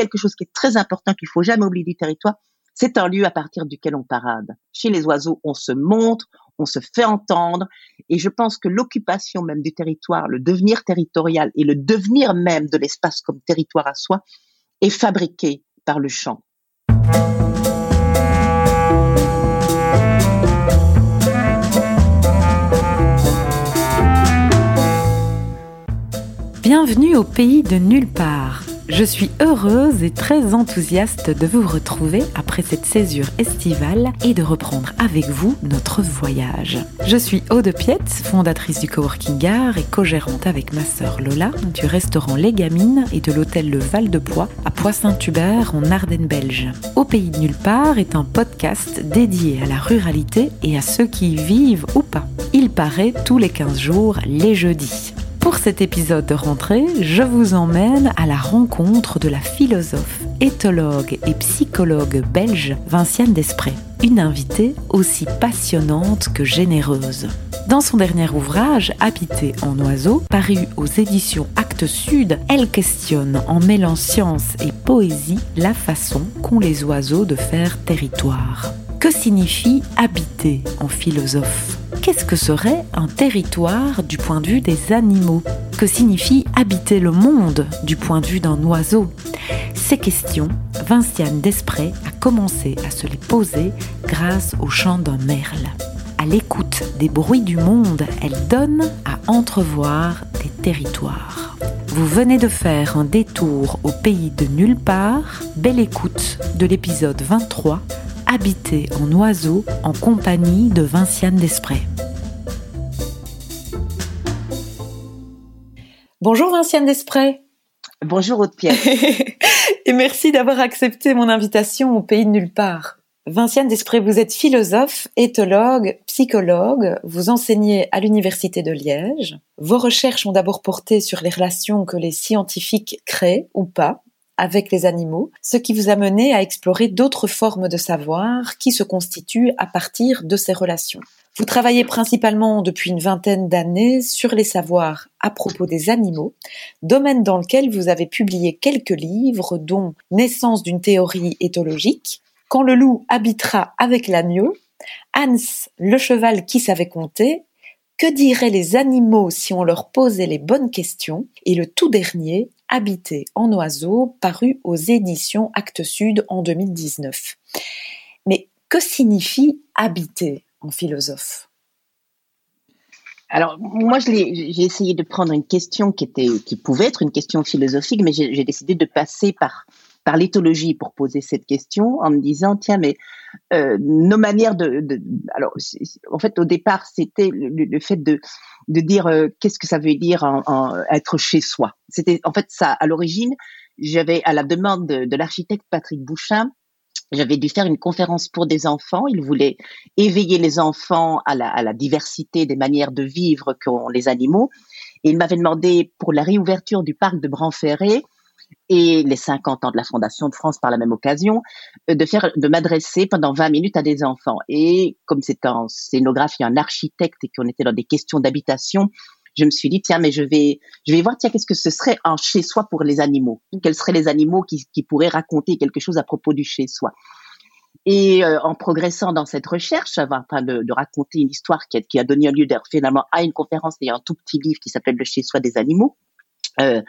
quelque chose qui est très important qu'il faut jamais oublier du territoire, c'est un lieu à partir duquel on parade. Chez les oiseaux, on se montre, on se fait entendre, et je pense que l'occupation même du territoire, le devenir territorial et le devenir même de l'espace comme territoire à soi est fabriqué par le chant. Bienvenue au pays de nulle part. Je suis heureuse et très enthousiaste de vous retrouver après cette césure estivale et de reprendre avec vous notre voyage. Je suis Aude Piette, fondatrice du Coworking Art et co-gérante avec ma sœur Lola du restaurant Les Gamines et de l'hôtel Le Val de Bois à Poix-Saint-Hubert en Ardennes belge. Au pays de nulle part est un podcast dédié à la ruralité et à ceux qui y vivent ou pas. Il paraît tous les 15 jours les jeudis. Pour cet épisode de rentrée, je vous emmène à la rencontre de la philosophe, éthologue et psychologue belge Vinciane Desprez, une invitée aussi passionnante que généreuse. Dans son dernier ouvrage, Habiter en oiseau, paru aux éditions Actes Sud, elle questionne en mêlant science et poésie la façon qu'ont les oiseaux de faire territoire. Que signifie habiter en philosophe? Qu'est-ce que serait un territoire du point de vue des animaux? Que signifie habiter le monde du point de vue d'un oiseau? Ces questions, Vinciane Desprez a commencé à se les poser grâce au chant d'un merle. À l'écoute des bruits du monde, elle donne à entrevoir des territoires. Vous venez de faire un détour au pays de nulle part. Belle écoute de l'épisode 23 habiter en oiseau en compagnie de Vinciane Desprez. Bonjour Vinciane Desprez. Bonjour Aude Pierre. Et merci d'avoir accepté mon invitation au pays de nulle part. Vinciane Desprez, vous êtes philosophe, éthologue, psychologue, vous enseignez à l'Université de Liège. Vos recherches ont d'abord porté sur les relations que les scientifiques créent ou pas avec les animaux, ce qui vous a mené à explorer d'autres formes de savoir qui se constituent à partir de ces relations. Vous travaillez principalement depuis une vingtaine d'années sur les savoirs à propos des animaux, domaine dans lequel vous avez publié quelques livres dont Naissance d'une théorie éthologique, Quand le loup habitera avec l'agneau, Hans, le cheval qui savait compter, Que diraient les animaux si on leur posait les bonnes questions, et le tout dernier, Habiter en oiseau, paru aux éditions Actes Sud en 2019. Mais que signifie habiter en philosophe? Alors moi, j'ai essayé de prendre une question qui était, qui pouvait être une question philosophique, mais j'ai décidé de passer par par l'éthologie pour poser cette question en me disant tiens mais euh, nos manières de, de, alors en fait au départ c'était le, fait de de dire euh, qu'est-ce que ça veut dire en, être chez soi c'était en fait ça à l'origine j'avais à la demande de, de l'architecte Patrick Bouchin j'avais dû faire une conférence pour des enfants. Il voulait éveiller les enfants à la, à la diversité des manières de vivre qu'ont les animaux. Et il m'avait demandé pour la réouverture du parc de Branferré et les 50 ans de la Fondation de France par la même occasion, euh, de faire, de m'adresser pendant 20 minutes à des enfants. Et comme c'est un scénographe et un architecte et qu'on était dans des questions d'habitation, je me suis dit tiens mais je vais je vais voir tiens qu'est-ce que ce serait un chez soi pour les animaux? Quels seraient les animaux qui, qui pourraient raconter quelque chose à propos du chez soi et euh, en progressant dans cette recherche, en train de, de, raconter une histoire qui a, qui a donné lieu finalement à une conférence et à un tout petit livre qui s'appelle Le chez soi des animaux, euh,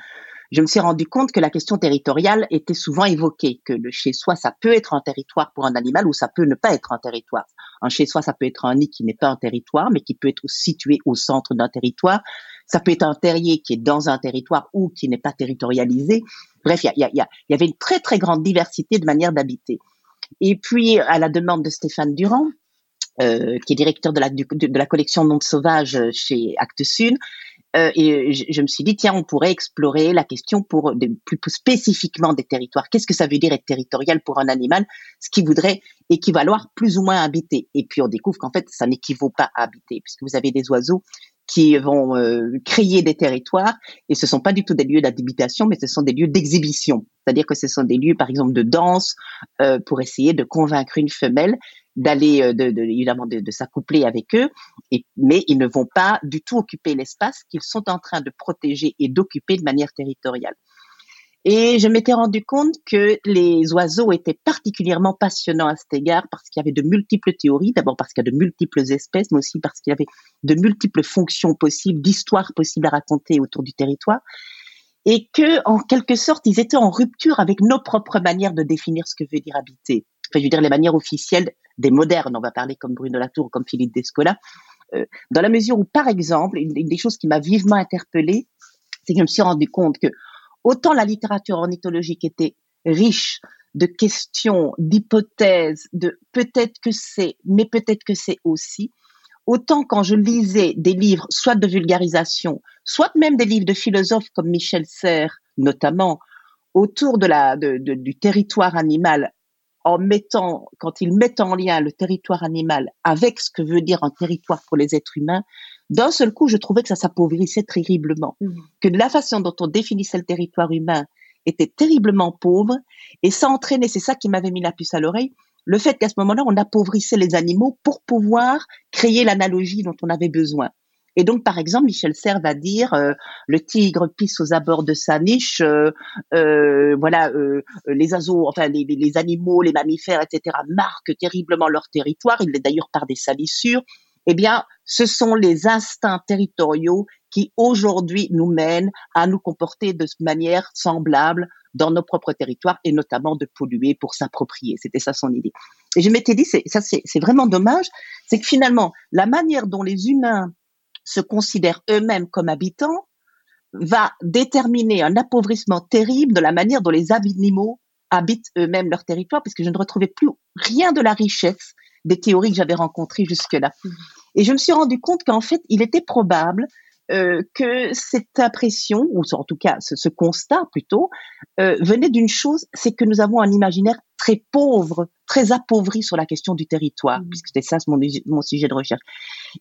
je me suis rendu compte que la question territoriale était souvent évoquée, que le chez-soi, ça peut être un territoire pour un animal ou ça peut ne pas être un territoire. Un chez-soi, ça peut être un nid qui n'est pas un territoire, mais qui peut être situé au centre d'un territoire. Ça peut être un terrier qui est dans un territoire ou qui n'est pas territorialisé. Bref, il y, y, y, avait une très très grande diversité de manières d'habiter. Et puis, à la demande de Stéphane Durand, euh, qui est directeur de la, de, la collection Monde Sauvage chez Actes Sud, euh, et je, me suis dit, tiens, on pourrait explorer la question pour plus spécifiquement des territoires. Qu'est-ce que ça veut dire être territorial pour un animal Ce qui voudrait équivaloir plus ou moins habiter? Et puis on découvre qu'en fait, ça n'équivaut pas à habiter, puisque vous avez des oiseaux qui vont euh, créer des territoires et ce sont pas du tout des lieux d'habitation mais ce sont des lieux d'exhibition c'est-à-dire que ce sont des lieux par exemple de danse euh, pour essayer de convaincre une femelle d'aller euh, de, de, évidemment de, de s'accoupler avec eux, et, mais ils ne vont pas du tout occuper l'espace qu'ils sont en train de protéger et d'occuper de manière territoriale. Et je m'étais rendu compte que les oiseaux étaient particulièrement passionnants à cet égard parce qu'il y avait de multiples théories. D'abord parce qu'il y a de multiples espèces, mais aussi parce qu'il y avait de multiples fonctions possibles, d'histoires possibles à raconter autour du territoire. Et que, en quelque sorte, ils étaient en rupture avec nos propres manières de définir ce que veut dire habiter. Je veux dire les manières officielles des modernes. On va parler comme Bruno Latour ou comme Philippe Descola. Euh, dans la mesure où, par exemple, une, une des choses qui m'a vivement interpellée, c'est que je me suis rendu compte que autant la littérature ornithologique était riche de questions, d'hypothèses, de peut-être que c'est, mais peut-être que c'est aussi, autant quand je lisais des livres, soit de vulgarisation, soit même des livres de philosophes comme Michel Serres, notamment, autour de la, de, du territoire animal, en mettant, quand ils mettent en lien le territoire animal avec ce que veut dire un territoire pour les êtres humains, d'un seul coup, je trouvais que ça s'appauvrissait terriblement, mmh. que la façon dont on définissait le territoire humain était terriblement pauvre, et ça entraînait, c'est ça qui m'avait mis la puce à l'oreille, le fait qu'à ce moment-là, on appauvrissait les animaux pour pouvoir créer l'analogie dont on avait besoin. Et donc, par exemple, Michel Serres va dire euh, le tigre pisse aux abords de sa niche, euh, euh, voilà, les oiseaux, enfin les, les, animaux, les mammifères, etc. marquent terriblement leur territoire. Il l'est d'ailleurs par des salissures eh bien, ce sont les instincts territoriaux qui aujourd'hui nous mènent à nous comporter de manière semblable dans nos propres territoires et notamment de polluer pour s'approprier. C'était ça son idée. Et je m'étais dit, ça c'est, vraiment dommage, c'est que finalement, la manière dont les humains se considèrent eux-mêmes comme habitants va déterminer un appauvrissement terrible de la manière dont les animaux habitent eux-mêmes leur territoire, puisque je ne retrouvais plus rien de la richesse des théories que j'avais rencontrées jusque-là. Et je me suis rendu compte qu'en fait, il était probable euh, que cette impression, ou en tout cas ce, constat plutôt, euh, venait d'une chose, c'est que nous avons un imaginaire très pauvre, très appauvri sur la question du territoire, mmh. puisque c'était ça mon, mon sujet de recherche.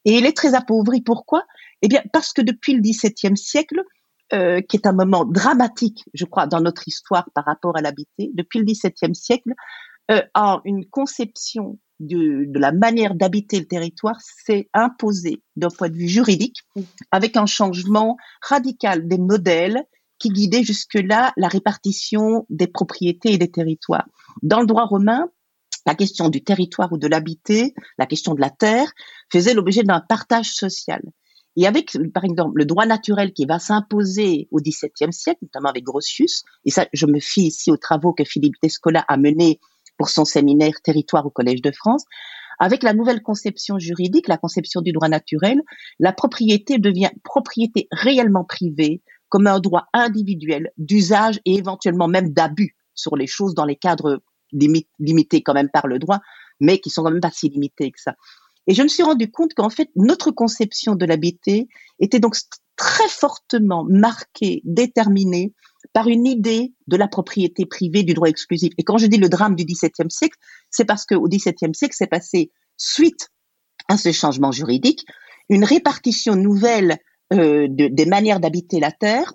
Et il est très appauvri, pourquoi? Eh bien, parce que depuis le XVIIe siècle, euh, qui est un moment dramatique, je crois, dans notre histoire par rapport à l'habité, depuis le XVIIe siècle, euh, une conception de, de la manière d'habiter le territoire s'est imposée d'un point de vue juridique, avec un changement radical des modèles qui guidaient jusque-là la répartition des propriétés et des territoires. Dans le droit romain, la question du territoire ou de l'habiter, la question de la terre, faisait l'objet d'un partage social. Et avec, par exemple, le droit naturel qui va s'imposer au XVIIe siècle, notamment avec Grotius, et ça, je me fie ici aux travaux que Philippe Descola a menés pour son séminaire Territoire au Collège de France. Avec la nouvelle conception juridique, la conception du droit naturel, la propriété devient propriété réellement privée comme un droit individuel d'usage et éventuellement même d'abus sur les choses dans les cadres limités quand même par le droit, mais qui sont quand même pas si limités que ça. Et je me suis rendu compte qu'en fait, notre conception de l'habité était donc très fortement marquée, déterminée par une idée de la propriété privée du droit exclusif. Et quand je dis le drame du XVIIe siècle, c'est parce qu'au XVIIe siècle, c'est passé suite à ce changement juridique, une répartition nouvelle euh, de, des manières d'habiter la terre,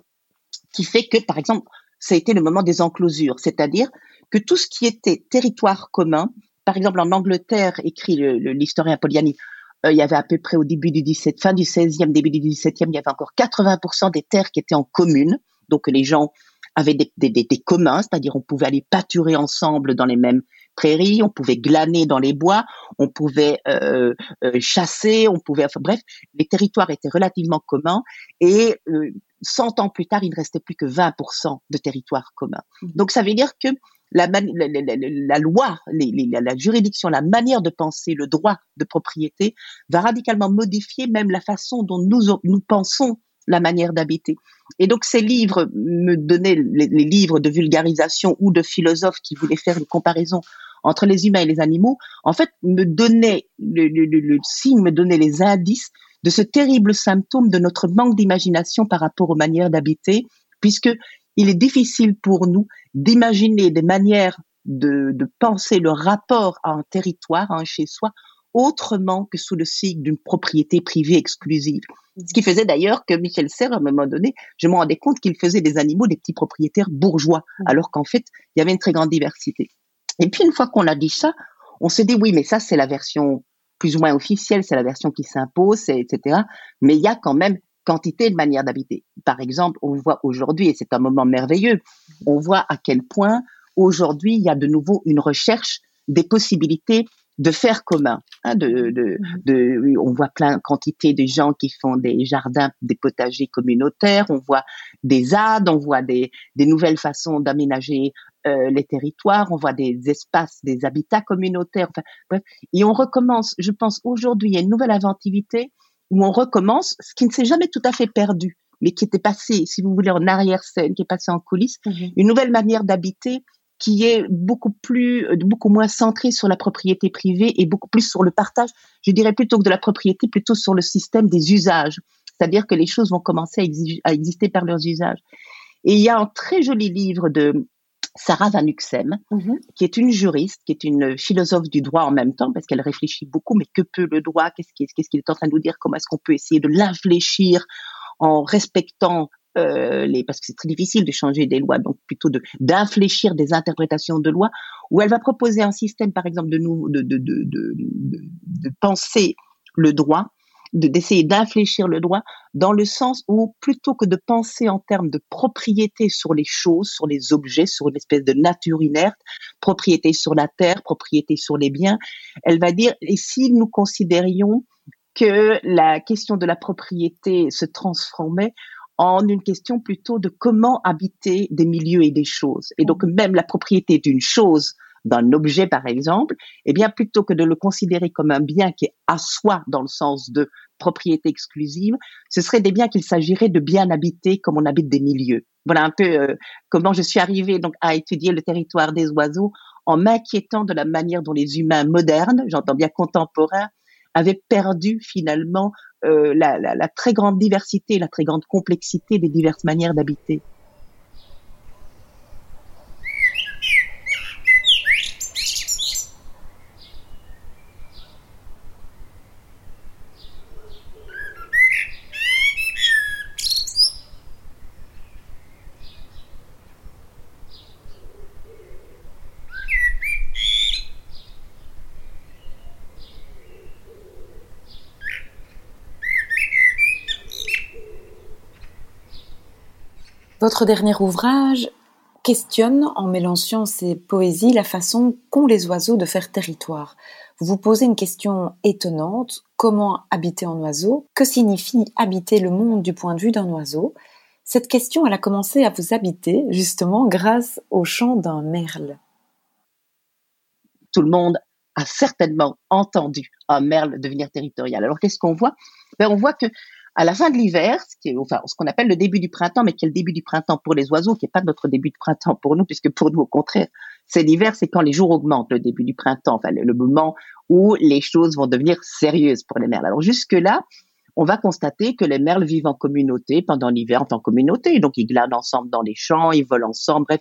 qui fait que, par exemple, ça a été le moment des enclosures, c'est-à-dire que tout ce qui était territoire commun, par exemple en Angleterre, écrit l'historien Poliani, euh, il y avait à peu près au début du 17, fin du 16e, début du 17e, il y avait encore 80% des terres qui étaient en commune, donc les gens avaient des, des, des, communs, c'est-à-dire on pouvait aller pâturer ensemble dans les mêmes prairies, on pouvait glaner dans les bois, on pouvait euh, euh, chasser, on pouvait, enfin bref, les territoires étaient relativement communs et euh, 100 ans plus tard, il ne restait plus que 20% de territoires communs. Mmh. Donc ça veut dire que la, la, la, la loi, les, la juridiction, la manière de penser le droit de propriété va radicalement modifier même la façon dont nous, nous pensons la manière d'habiter. Et donc ces livres me donnaient les, livres de vulgarisation ou de philosophes qui voulaient faire une comparaison entre les humains et les animaux, en fait, me donnaient le, le, le, signe, me donnaient les indices de ce terrible symptôme de notre manque d'imagination par rapport aux manières d'habiter, puisque il est difficile pour nous d'imaginer des manières de, de, penser le rapport à un territoire, à un chez-soi, autrement que sous le signe d'une propriété privée exclusive. Ce qui faisait d'ailleurs que Michel Serre, à un moment donné, je me rendais compte qu'il faisait des animaux des petits propriétaires bourgeois, mmh. alors qu'en fait, il y avait une très grande diversité. Et puis, une fois qu'on a dit ça, on s'est dit, oui, mais ça, c'est la version plus ou moins officielle, c'est la version qui s'impose, etc. Mais il y a quand même quantité de manière d'habiter. Par exemple, on voit aujourd'hui, et c'est un moment merveilleux, on voit à quel point aujourd'hui il y a de nouveau une recherche des possibilités de faire commun. Hein, de, de, de, on voit plein quantité de gens qui font des jardins, des potagers communautaires. On voit des ZAD, on voit des, des nouvelles façons d'aménager euh, les territoires. On voit des espaces, des habitats communautaires. Enfin, bref. Et on recommence. Je pense aujourd'hui, il y a une nouvelle inventivité où on recommence ce qui ne s'est jamais tout à fait perdu, mais qui était passé, si vous voulez, en arrière-scène, qui est passé en coulisses. Mhm. Une nouvelle manière d'habiter qui est beaucoup plus, euh, beaucoup moins centré sur la propriété privée et beaucoup plus sur le partage. Je dirais plutôt que de la propriété, plutôt sur le système des usages. C'est-à-dire que les choses vont commencer à, exister par leurs usages. Et il y a un très joli livre de Sarah Van Uxem, mhm. qui est une juriste, qui est une philosophe du droit en même temps, parce qu'elle réfléchit beaucoup, mais que peut le droit? Qu'est-ce qu'il est en train de nous dire? Comment est-ce qu'on peut essayer de l'infléchir en respectant euh, les, parce que c'est très difficile de changer des lois, donc plutôt de d'infléchir des interprétations de lois, où elle va proposer un système, par exemple, de nous de, de, de, de, de penser le droit, d'essayer d'infléchir le droit dans le sens où plutôt que de penser en termes de propriété sur les choses, sur les objets, sur une espèce de nature inerte, propriété sur la terre, propriété sur les biens, elle va dire et si nous considérions que la question de la propriété se transformait en une question plutôt de comment habiter des milieux et des choses? Et donc même la propriété d'une chose, d'un objet par exemple, eh bien plutôt que de le considérer comme un bien qui est à soi dans le sens de propriété exclusive, ce serait des biens qu'il s'agirait de bien habiter comme on habite des milieux. Voilà un peu euh, comment je suis arrivée donc à étudier le territoire des oiseaux en m'inquiétant de la manière dont les humains modernes, j'entends bien contemporains, avaient perdu finalement euh, la, la, la très grande diversité, la très grande complexité des diverses manières d'habiter. Votre dernier ouvrage questionne, en mêlant science et poésie, la façon qu'ont les oiseaux de faire territoire. Vous vous posez une question étonnante. Comment habiter en oiseau? Que signifie habiter le monde du point de vue d'un oiseau? Cette question, elle a commencé à vous habiter, justement, grâce au chant d'un merle. Tout le monde a certainement entendu un merle devenir territorial. Alors qu'est-ce qu'on voit? Ben, On voit que à la fin de l'hiver, ce qui est enfin ce qu'on appelle le début du printemps, mais qui est le début du printemps pour les oiseaux, qui n'est pas notre début de printemps pour nous, puisque pour nous au contraire, c'est l'hiver, c'est quand les jours augmentent, le début du printemps, enfin le, moment où les choses vont devenir sérieuses pour les merles. Alors jusque là, on va constater que les merles vivent en communauté pendant l'hiver en tant que communauté, donc ils glanent ensemble dans les champs, ils volent ensemble, bref,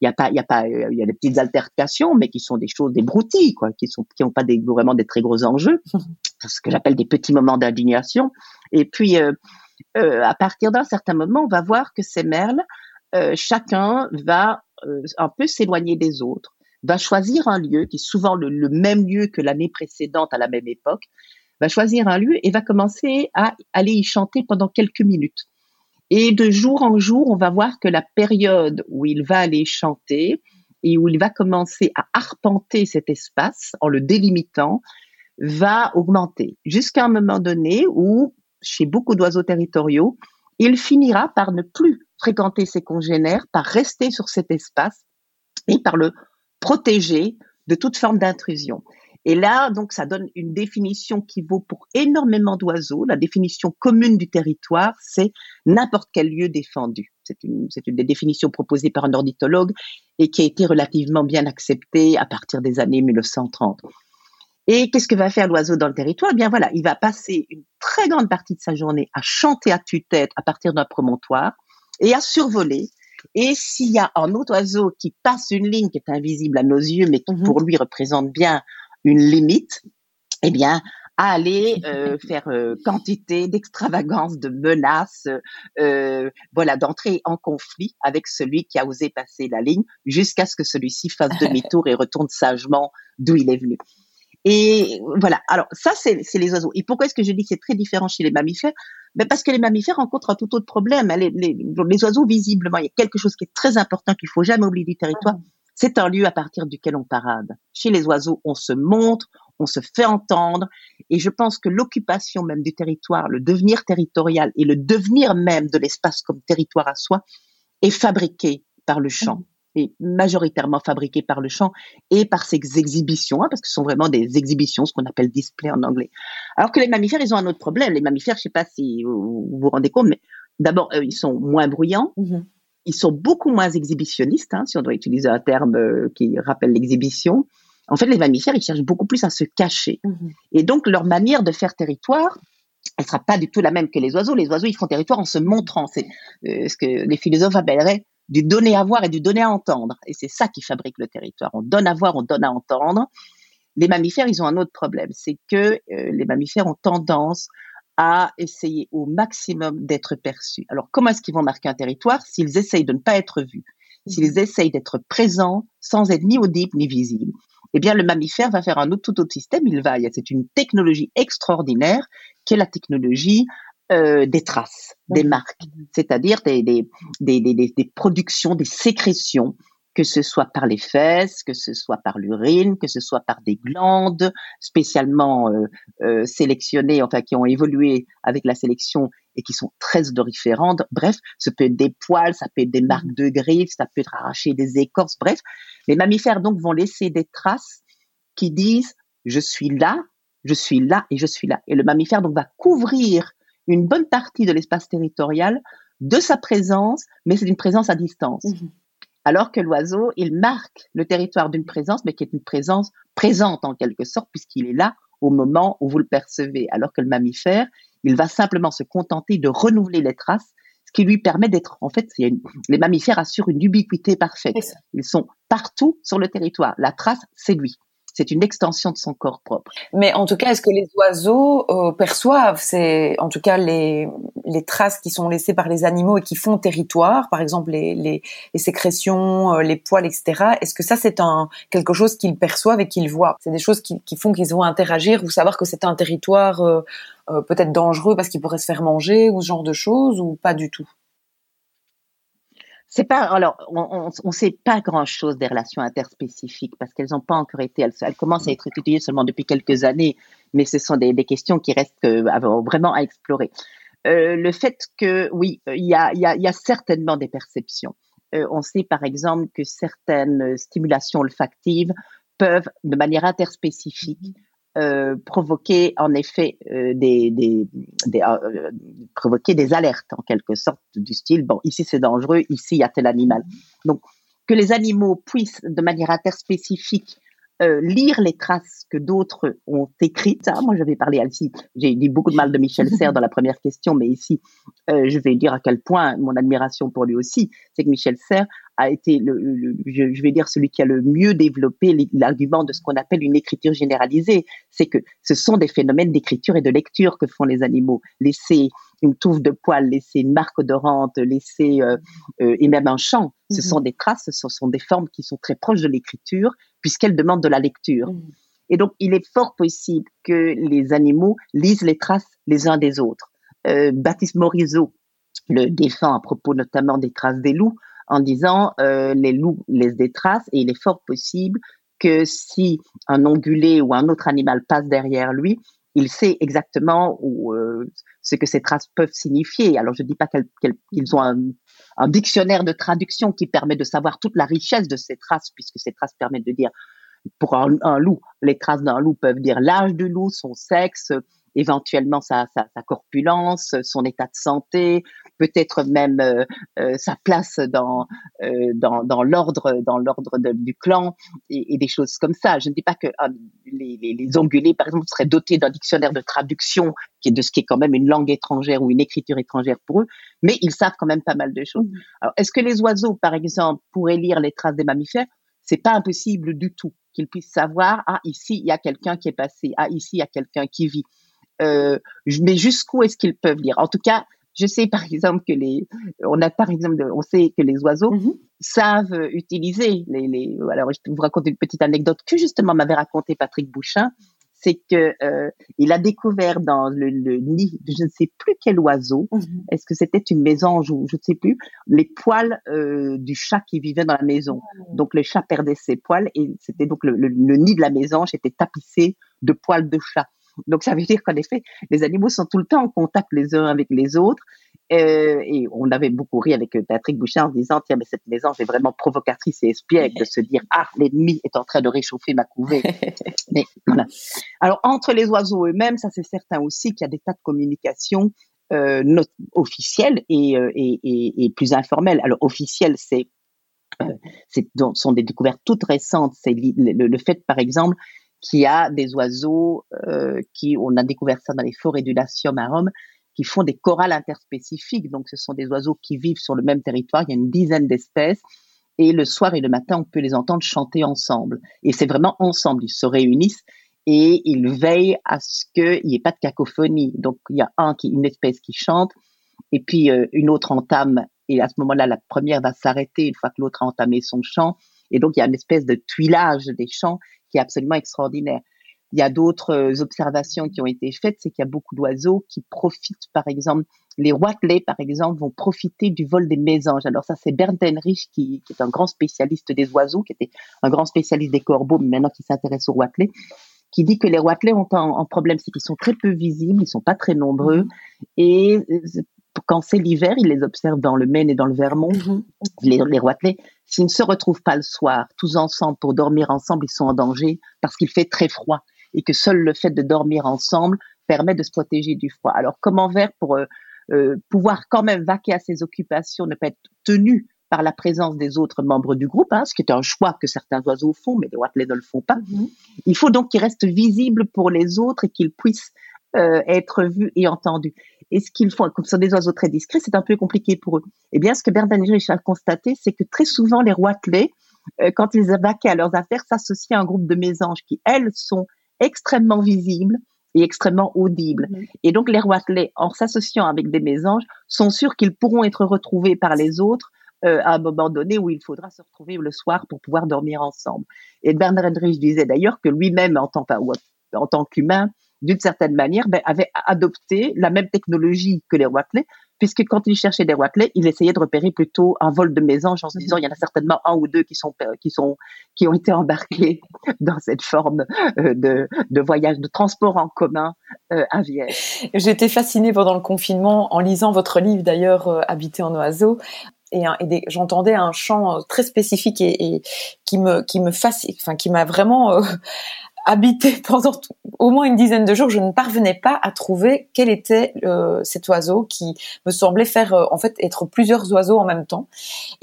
il y a pas, il y a pas, il y a des petites altercations, mais qui sont des choses, des broutilles, quoi, qui sont, qui n'ont pas des, vraiment des très gros enjeux, ce que j'appelle des petits moments d'indignation. Et puis, euh, euh, à partir d'un certain moment, on va voir que ces merles, euh, chacun va un peu s'éloigner des autres, va choisir un lieu qui est souvent le, le même lieu que l'année précédente à la même époque, va choisir un lieu et va commencer à aller y chanter pendant quelques minutes. Et de jour en jour, on va voir que la période où il va aller chanter et où il va commencer à arpenter cet espace en le délimitant va augmenter jusqu'à un moment donné où, chez beaucoup d'oiseaux territoriaux, il finira par ne plus fréquenter ses congénères, par rester sur cet espace et par le protéger de toute forme d'intrusion. Et là, donc, ça donne une définition qui vaut pour énormément d'oiseaux. La définition commune du territoire, c'est n'importe quel lieu défendu. C'est une, une des définitions proposées par un ornithologue et qui a été relativement bien acceptée à partir des années 1930. Et qu'est-ce que va faire l'oiseau dans le territoire? Eh Bien voilà, il va passer une très grande partie de sa journée à chanter à tue-tête à partir d'un promontoire et à survoler. Et s'il y a un autre oiseau qui passe une ligne qui est invisible à nos yeux, mais qui mhm. pour lui représente bien une limite, eh bien, à aller euh, faire euh, quantité d'extravagance, de menaces, euh, voilà, d'entrer en conflit avec celui qui a osé passer la ligne, jusqu'à ce que celui-ci fasse demi-tour et retourne sagement d'où il est venu. Et voilà. Alors ça, c'est les oiseaux. Et pourquoi est-ce que je dis que c'est très différent chez les mammifères? Mais parce que les mammifères rencontrent un tout autre problème. Les, les, oiseaux, visiblement, il y a quelque chose qui est très important qu'il faut jamais oublier du territoire. C'est un lieu à partir duquel on parade. Chez les oiseaux, on se montre, on se fait entendre, et je pense que l'occupation même du territoire, le devenir territorial et le devenir même de l'espace comme territoire à soi est fabriqué par le champ. Majoritairement fabriqué par le champ et par ses exhibitions, hein, parce que ce sont vraiment des exhibitions, ce qu'on appelle display en anglais. Alors que les mammifères, ils ont un autre problème. Les mammifères, je sais pas si vous vous, rendez compte, mais d'abord, ils sont moins bruyants. Mm-hmm. Ils sont beaucoup moins exhibitionnistes, hein, si on doit utiliser un terme euh, qui rappelle l'exhibition. En fait, les mammifères, ils cherchent beaucoup plus à se cacher. Mm-hmm. Et donc, leur manière de faire territoire, elle sera pas du tout la même que les oiseaux. Les oiseaux, ils font territoire en se montrant. C'est euh, ce que les philosophes appelleraient du donner à voir et du donner à entendre. Et c'est ça qui fabrique le territoire. On donne à voir, on donne à entendre. Les mammifères, ils ont un autre problème, c'est que euh, les mammifères ont tendance à essayer au maximum d'être perçus. Alors, comment est-ce qu'ils vont marquer un territoire? S'ils essayent de ne pas être vus, s'ils mhm. essayent d'être présents sans être ni audibles ni visibles Eh bien, le mammifère va faire un autre, tout autre système. Il va, c'est une technologie extraordinaire qui est la technologie euh, des traces, des marques, c'est-à-dire des, des, des, des, productions, des sécrétions, que ce soit par les fesses, que ce soit par l'urine, que ce soit par des glandes spécialement euh, euh, sélectionnées, enfin qui ont évolué avec la sélection et qui sont très odoriférantes. Bref, ça peut être des poils, ça peut être des marques de griffes, ça peut être arraché des écorces. Bref, les mammifères donc vont laisser des traces qui disent je suis là, je suis là et je suis là. Et le mammifère donc va couvrir une bonne partie de l'espace territorial de sa présence, mais c'est une présence à distance. Mhm. Alors que l'oiseau, il marque le territoire d'une présence, mais qui est une présence présente en quelque sorte, puisqu'il est là au moment où vous le percevez. Alors que le mammifère, il va simplement se contenter de renouveler les traces, ce qui lui permet d'être, en fait, les mammifères assurent une ubiquité parfaite. Ils sont partout sur le territoire. La trace, c'est lui c'est une extension de son corps propre. Mais en tout cas, est-ce que les oiseaux euh, perçoivent, c'est en tout cas les, les traces qui sont laissées par les animaux et qui font territoire, par exemple les, les, les sécrétions, euh, les poils, etc. Est-ce que ça c'est un quelque chose qu'ils perçoivent et qu'ils voient? C'est des choses qui, qui font qu'ils vont interagir ou savoir que c'est un territoire euh, peut-être dangereux parce qu'il pourrait se faire manger ou ce genre de choses ou pas du tout? C'est pas alors on ne sait pas grand chose des relations interspécifiques parce qu'elles n'ont pas encore été elles, commencent à être étudiées seulement depuis quelques années mais ce sont des, questions qui restent vraiment à explorer. Euh, le fait que oui il y a certainement des perceptions. Euh, on sait par exemple que certaines stimulations olfactives peuvent de manière interspécifique euh, provoquer en effet euh, des, des, des euh, provoquer des alertes en quelque sorte du style bon ici c'est dangereux ici il y a tel animal. Donc que les animaux puissent de manière interspécifique euh, lire les traces que d'autres ont écrites. Ah, moi, j'avais parlé ici, j'ai dit beaucoup de mal de Michel Serres dans la première question, mais ici, euh, je vais dire à quel point mon admiration pour lui aussi, c'est que Michel Serres a été, le, je, vais dire, celui qui a le mieux développé l'argument de ce qu'on appelle une écriture généralisée. C'est que ce sont des phénomènes d'écriture et de lecture que font les animaux. Laisser une touffe de poils, laisser une marque odorante, laisser euh, euh, et même un chant. Ce mhm. sont des traces, ce sont des formes qui sont très proches de l'écriture puisqu'elles demandent de la lecture. Mhm. Et donc, il est fort possible que les animaux lisent les traces les uns des autres. Euh, Baptiste Morisot le défend à propos notamment des traces des loups en disant euh, les loups laissent des traces et il est fort possible que si un ongulé ou un autre animal passe derrière lui, il sait exactement où, euh, ce que ces traces peuvent signifier. Alors je ne dis pas qu'ils ont un, dictionnaire de traduction qui permet de savoir toute la richesse de ces traces, puisque ces traces permettent de dire, pour un loup, les traces d'un loup peuvent dire l'âge du loup, son sexe, éventuellement sa, sa, sa, corpulence, son état de santé, peut-être même euh, euh, sa place dans euh, dans, dans l'ordre dans l'ordre du clan et, et, des choses comme ça. Je ne dis pas que ah, les, les, les, ongulés, par exemple, seraient dotés d'un dictionnaire de traduction qui est de ce qui est quand même une langue étrangère ou une écriture étrangère pour eux, mais ils savent quand même pas mal de choses. Mmh. Alors, est-ce que les oiseaux, par exemple, pourraient lire les traces des mammifères? C'est pas impossible du tout qu'ils puissent savoir ah ici il y a quelqu'un qui est passé, ah ici il y a quelqu'un qui vit euh, mais jusqu'où est-ce qu'ils peuvent lire? En tout cas, je sais par exemple que les, on a par exemple, on sait que les oiseaux mhm. savent utiliser les, les. Alors, je vais vous raconter une petite anecdote que justement m'avait raconté Patrick Bouchin. c'est que euh, il a découvert dans le, nid de je ne sais plus quel oiseau, mhm. est-ce que c'était une mésange ou je ne sais plus, les poils euh, du chat qui vivait dans la maison. Oh. Donc le chat perdait ses poils et c'était donc le, nid de la mésange était tapissé de poils de chat. Donc ça veut dire qu'en effet, les animaux sont tout le temps en contact les uns avec les autres. Euh, et on avait beaucoup ri avec Patrick Bouchard en disant tiens mais cette mésange est vraiment provocatrice et espiègle de se dire ah l'ennemi est en train de réchauffer ma couvée. mais voilà. Alors entre les oiseaux eux-mêmes, ça c'est certain aussi qu'il y a des tas de communication euh, officielles et, euh, et, et, et, plus informelles. Alors officielles, c'est euh, c'est sont des découvertes toutes récentes. C'est le, le, fait par exemple qu'il y a des oiseaux euh, qui, on a découvert ça dans les forêts du Latium à Rome, qui font des chorales interspécifiques. Donc, ce sont des oiseaux qui vivent sur le même territoire. Il y a une dizaine d'espèces. Et le soir et le matin, on peut les entendre chanter ensemble. Et c'est vraiment ensemble. Ils se réunissent et ils veillent à ce qu'il n'y ait pas de cacophonie. Donc, il y a un qui, une espèce qui chante et puis euh, une autre entame. Et à ce moment-là, la première va s'arrêter une fois que l'autre a entamé son chant. Et donc, il y a une espèce de tuilage des chants qui est absolument extraordinaire. Il y a d'autres euh, observations qui ont été faites, c'est qu'il y a beaucoup d'oiseaux qui profitent, par exemple, les roitelets, par exemple, vont profiter du vol des mésanges. Alors ça, c'est Bernd Heinrich, qui, qui, est un grand spécialiste des oiseaux, qui était un grand spécialiste des corbeaux, mais maintenant qui s'intéresse aux roitelets, qui dit que les roitelets ont un, problème, c'est qu'ils sont très peu visibles, ils sont pas très nombreux, mhm. et euh, quand c'est l'hiver, ils les observent dans le Maine et dans le Vermont, mhm. les, les roitelets, s'ils ne se retrouvent pas le soir, tous ensemble, pour dormir ensemble, ils sont en danger parce qu'il fait très froid et que seul le fait de dormir ensemble permet de se protéger du froid. Alors comment faire pour euh, euh, pouvoir quand même vaquer à ses occupations, ne pas être tenu par la présence des autres membres du groupe, hein, ce qui est un choix que certains oiseaux font, mais les roitelets ne le font pas. Mm-hmm. Il faut donc qu'ils restent visibles pour les autres et qu'ils puissent euh, être vus et entendus. Et ce qu'ils font, comme ce sont des oiseaux très discrets, c'est un peu compliqué pour eux. Eh bien, ce que Bernard a constaté, c'est que très souvent les roitelets, quand ils vaquaient à leurs affaires, s'associent à un groupe de mésanges qui, elles, sont extrêmement visible et extrêmement audible. Mhm. Et donc les roitelets, en s'associant avec des mésanges, sont sûrs qu'ils pourront être retrouvés par les autres euh, à un moment donné où il faudra se retrouver le soir pour pouvoir dormir ensemble. Et Bernard Hendrich disait d'ailleurs que lui-même, en tant, en tant qu'humain, d'une certaine manière, ben, avait adopté la même technologie que les roitelets, puisque quand il cherchait des roitelets, il essayait de repérer plutôt un vol de mésanges en se disant il y en a certainement un ou deux qui sont qui sont qui ont été embarqués dans cette forme euh, de, de voyage de transport en commun euh, à Vienne. J'étais fascinée pendant le confinement en lisant votre livre d'ailleurs euh, Habiter en oiseau et, et j'entendais un chant très spécifique et, et, qui me qui me fascine, enfin qui m'a vraiment habité pendant au moins une dizaine de jours, je ne parvenais pas à trouver quel était euh, cet oiseau qui me semblait faire euh, en fait être plusieurs oiseaux en même temps.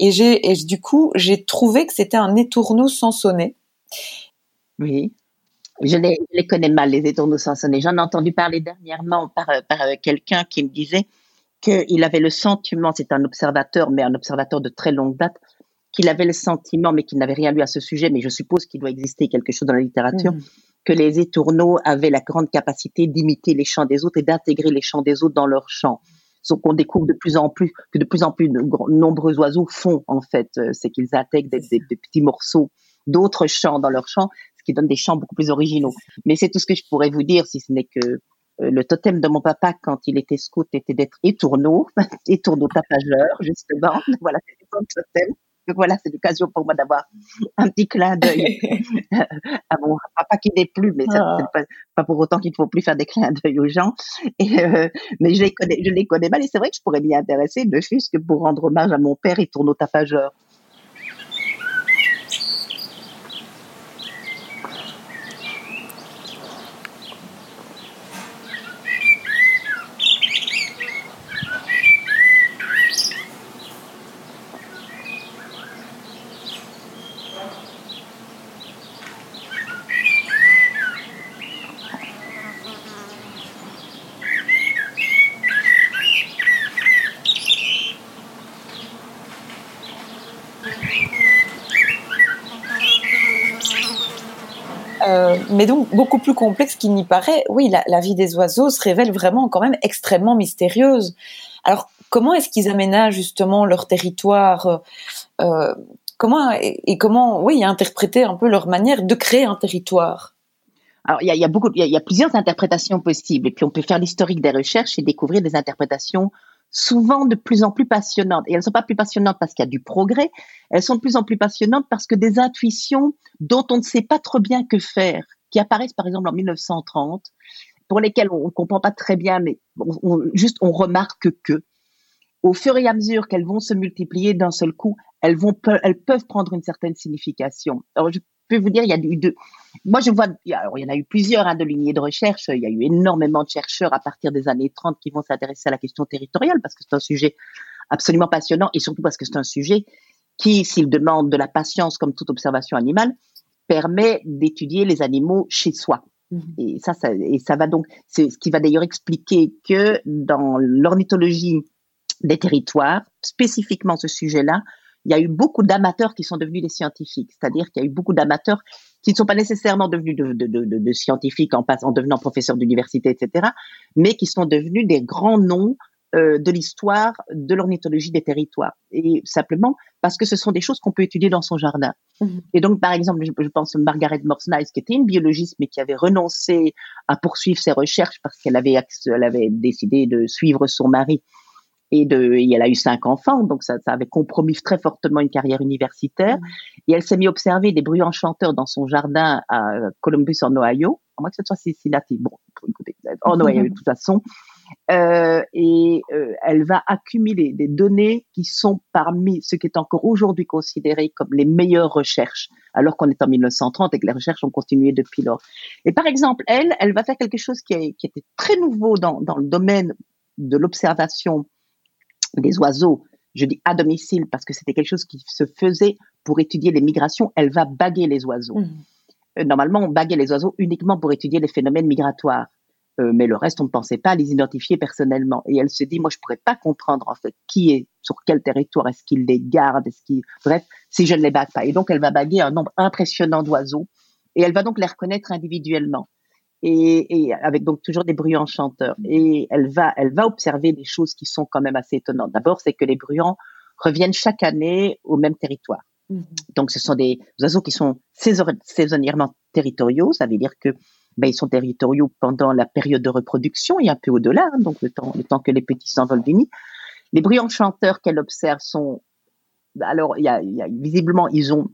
Et j'ai du coup j'ai trouvé que c'était un étourneau sonnet. Oui. Je les, connais mal, les étourneaux sonnet. J'en ai entendu parler dernièrement par, par quelqu'un qui me disait qu'il avait le sentiment, c'est un observateur, mais un observateur de très longue date, qu'il avait le sentiment, mais qu'il n'avait rien lu à ce sujet, mais je suppose qu'il doit exister quelque chose dans la littérature, mm. que les étourneaux avaient la grande capacité d'imiter les chants des autres et d'intégrer les chants des autres dans leurs chants. Ce qu'on découvre de plus en plus, que de plus en plus de nombreux oiseaux font, en fait, euh, c'est qu'ils intègrent des, petits morceaux d'autres chants dans leurs chants, ce qui donne des chants beaucoup plus originaux. Mais c'est tout ce que je pourrais vous dire, si ce n'est que euh, le totem de mon papa quand il était scout était d'être étourneau, étourneau tapageur, justement. Voilà, c'était son totem. Donc voilà, c'est l'occasion pour moi d'avoir un petit clin d'œil à mon papa qui n'est plus, mais ça, ah. pas, pas, pour autant qu'il ne faut plus faire des clins d'œil aux gens. Et, euh, mais je les connais, je les connais mal et c'est vrai que je pourrais m'y intéresser, ne fût-ce que pour rendre hommage à mon père et tourne au tapageur. Mais donc beaucoup plus complexe qu'il n'y paraît. Oui, la, vie des oiseaux se révèle vraiment quand même extrêmement mystérieuse. Alors, comment est-ce qu'ils aménagent justement leur territoire euh, euh, Comment et, comment, oui, interpréter un peu leur manière de créer un territoire? Alors, il y a, beaucoup, il y, a plusieurs interprétations possibles, et puis on peut faire l'historique des recherches et découvrir des interprétations souvent de plus en plus passionnantes. Et elles ne sont pas plus passionnantes parce qu'il y a du progrès, elles sont de plus en plus passionnantes parce que des intuitions dont on ne sait pas trop bien que faire, qui apparaissent par exemple en 1930, pour lesquelles on ne comprend pas très bien, mais juste on remarque que, au fur et à mesure qu'elles vont se multiplier d'un seul coup, elles vont, elles peuvent prendre une certaine signification. Alors, je peux vous dire, il y a eu. Moi, je vois, alors, il y en a eu plusieurs hein, de lignées de recherche. Il y a eu énormément de chercheurs à partir des années 30 qui vont s'intéresser à la question territoriale parce que c'est un sujet absolument passionnant et surtout parce que c'est un sujet qui, s'il demande de la patience comme toute observation animale, permet d'étudier les animaux chez soi. Mmh. Et ça, ça, et ça va donc, c'est ce qui va d'ailleurs expliquer que dans l'ornithologie des territoires, spécifiquement ce sujet-là, il y a eu beaucoup d'amateurs qui sont devenus des scientifiques. C'est-à-dire qu'il y a eu beaucoup d'amateurs qui ne sont pas nécessairement devenus de, de, de, de scientifiques en, en devenant professeurs d'université, etc., mais qui sont devenus des grands noms euh, de l'histoire de l'ornithologie des territoires. Et simplement parce que ce sont des choses qu'on peut étudier dans son jardin. Mhm. Et donc, par exemple, je, je pense à Margaret Morse qui était une biologiste, mais qui avait renoncé à poursuivre ses recherches parce qu'elle avait, elle avait décidé de suivre son mari et, de, et elle a eu cinq enfants, donc ça, ça, avait compromis très fortement une carrière universitaire. Mmh. Et elle s'est mis à observer des bruyants chanteurs dans son jardin à Columbus en Ohio. À moins que ce soit Cincinnati. Bon, écoutez, en Ohio de toute façon. Euh, et euh, elle va accumuler des données qui sont parmi ce qui est encore aujourd'hui considéré comme les meilleures recherches, alors qu'on est en 1930 et que les recherches ont continué depuis lors. Et par exemple, elle, elle va faire quelque chose qui, était très nouveau dans, dans le domaine de l'observation des oiseaux, je dis à domicile parce que c'était quelque chose qui se faisait pour étudier les migrations, elle va baguer les oiseaux. Mmh. Euh, normalement, on baguait les oiseaux uniquement pour étudier les phénomènes migratoires. Euh, mais le reste, on ne pensait pas à les identifier personnellement. Et elle se dit, moi, je pourrais pas comprendre en fait qui est sur quel territoire, est-ce qu'il les garde, est-ce qu'il, bref, si je ne les bague pas. Et donc, elle va baguer un nombre impressionnant d'oiseaux et elle va donc les reconnaître individuellement et, et, avec donc toujours des bruyants chanteurs. Et elle va, elle va observer des choses qui sont quand même assez étonnantes. D'abord, c'est que les bruyants reviennent chaque année au même territoire. Mhm. Donc, ce sont des oiseaux qui sont saisonnièrement territoriaux. Ça veut dire que ben, ils sont territoriaux pendant la période de reproduction et un peu au-delà, hein, donc le temps, le temps que les petits s'envolent du nid. Les bruyants chanteurs qu'elle observe sont, alors il y y a visiblement ils ont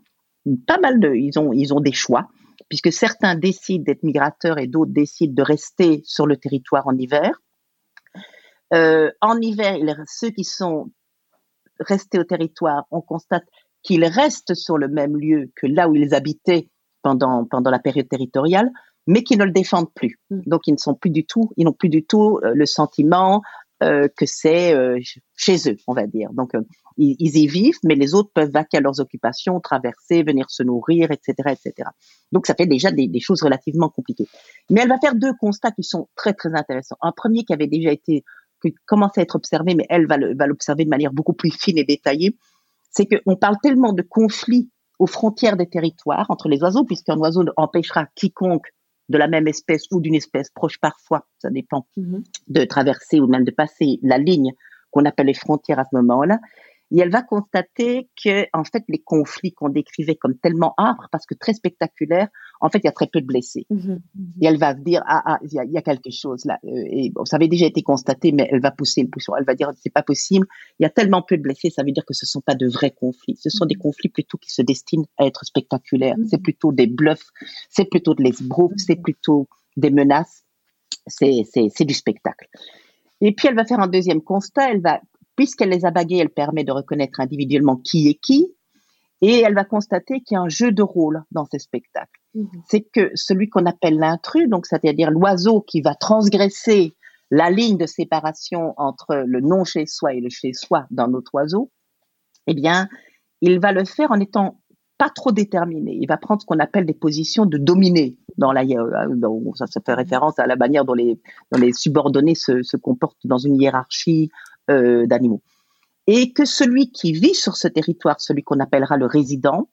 pas mal de, ils ont, ils ont des choix puisque certains décident d'être migrateurs et d'autres décident de rester sur le territoire en hiver. Euh, en hiver, ceux qui sont restés au territoire, on constate qu'ils restent sur le même lieu que là où ils habitaient pendant, pendant la période territoriale, mais qui ne le défendent plus. Mm. Donc ils ne sont plus du tout, ils n'ont plus du tout euh, le sentiment euh, que c'est euh, chez eux, on va dire. Donc euh, ils, y vivent, mais les autres peuvent vaquer à leurs occupations, traverser, venir se nourrir, etc., etc. Donc ça fait déjà des, des, choses relativement compliquées. Mais elle va faire deux constats qui sont très très intéressants. Un premier qui avait déjà été qui commençait à être observé, mais elle va l'observer de manière beaucoup plus fine et détaillée, c'est qu'on parle tellement de conflits aux frontières des territoires entre les oiseaux, puisqu'un oiseau empêchera quiconque de la même espèce ou d'une espèce proche parfois, ça dépend, mhm. de traverser ou même de passer la ligne qu'on appelle les frontières à ce moment-là et elle va constater que en fait les conflits qu'on décrivait comme tellement âpres parce que très spectaculaires en fait il y a très peu de blessés. Mhm. et elle va dire ah ah il y a, quelque chose là. Euh, et bon ça avait déjà été constaté mais elle va pousser le pousson elle va dire c'est pas possible. Il y a tellement peu de blessés ça veut dire que ce sont pas de vrais conflits. Ce sont des mhm. conflits plutôt qui se destinent à être spectaculaires. Mhm. c'est plutôt des bluffs c'est plutôt de l'esbrouf c'est plutôt des menaces. C'est c'est du spectacle. Et puis elle va faire un deuxième constat, elle va puisqu'elle les a bagués, elle permet de reconnaître individuellement qui est qui. Et elle va constater qu'il y a un jeu de rôle dans ces spectacles. Mhm. C'est que celui qu'on appelle l'intrus, donc c'est-à-dire l'oiseau qui va transgresser la ligne de séparation entre le non chez soi et le chez soi dans notre oiseau, eh bien, il va le faire en étant pas trop déterminé. Il va prendre ce qu'on appelle des positions de dominer. Dans la, euh, ça, ça fait référence à la manière dont les, dont les subordonnés se, se comportent dans une hiérarchie euh, d'animaux. Et que celui qui vit sur ce territoire, celui qu'on appellera le résident,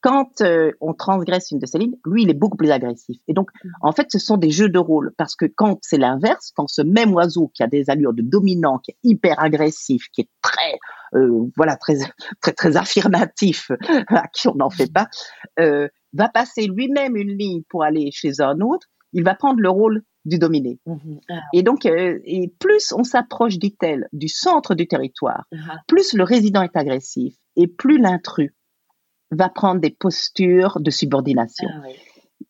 quand euh, on transgresse une de ces lignes, lui, il est beaucoup plus agressif. Et donc, en fait, ce sont des jeux de rôle. Parce que quand c'est l'inverse, quand ce même oiseau qui a des allures de dominant, qui est hyper agressif, qui est très voilà très très très affirmatif à qui on n'en fait pas, va passer lui-même une ligne pour aller chez un autre, il va prendre le rôle du dominé. Mhm. Ah. Et donc, euh, et plus on s'approche, dit-elle, du centre du territoire, uh-huh. plus le résident est agressif et plus l'intrus va prendre des postures de subordination. Ah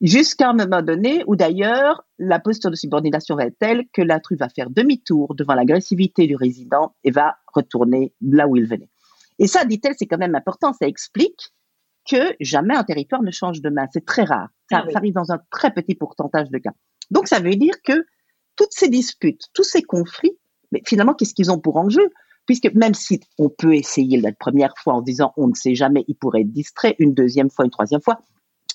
Jusqu'à un moment donné où d'ailleurs la posture de subordination va être telle que l'intrus va faire demi-tour devant l'agressivité du résident et va retourner là où il venait. Et ça, dit-elle, c'est quand même important. Ça explique que jamais un territoire ne change de main. C'est très rare. Ça, ah arrive dans un très petit pourcentage de cas. Donc ça veut dire que toutes ces disputes, tous ces conflits, mais finalement, qu'est-ce qu'ils ont pour enjeu? Puisque même si on peut essayer la première fois en disant on ne sait jamais, il pourrait être distrait, une deuxième fois, une troisième fois,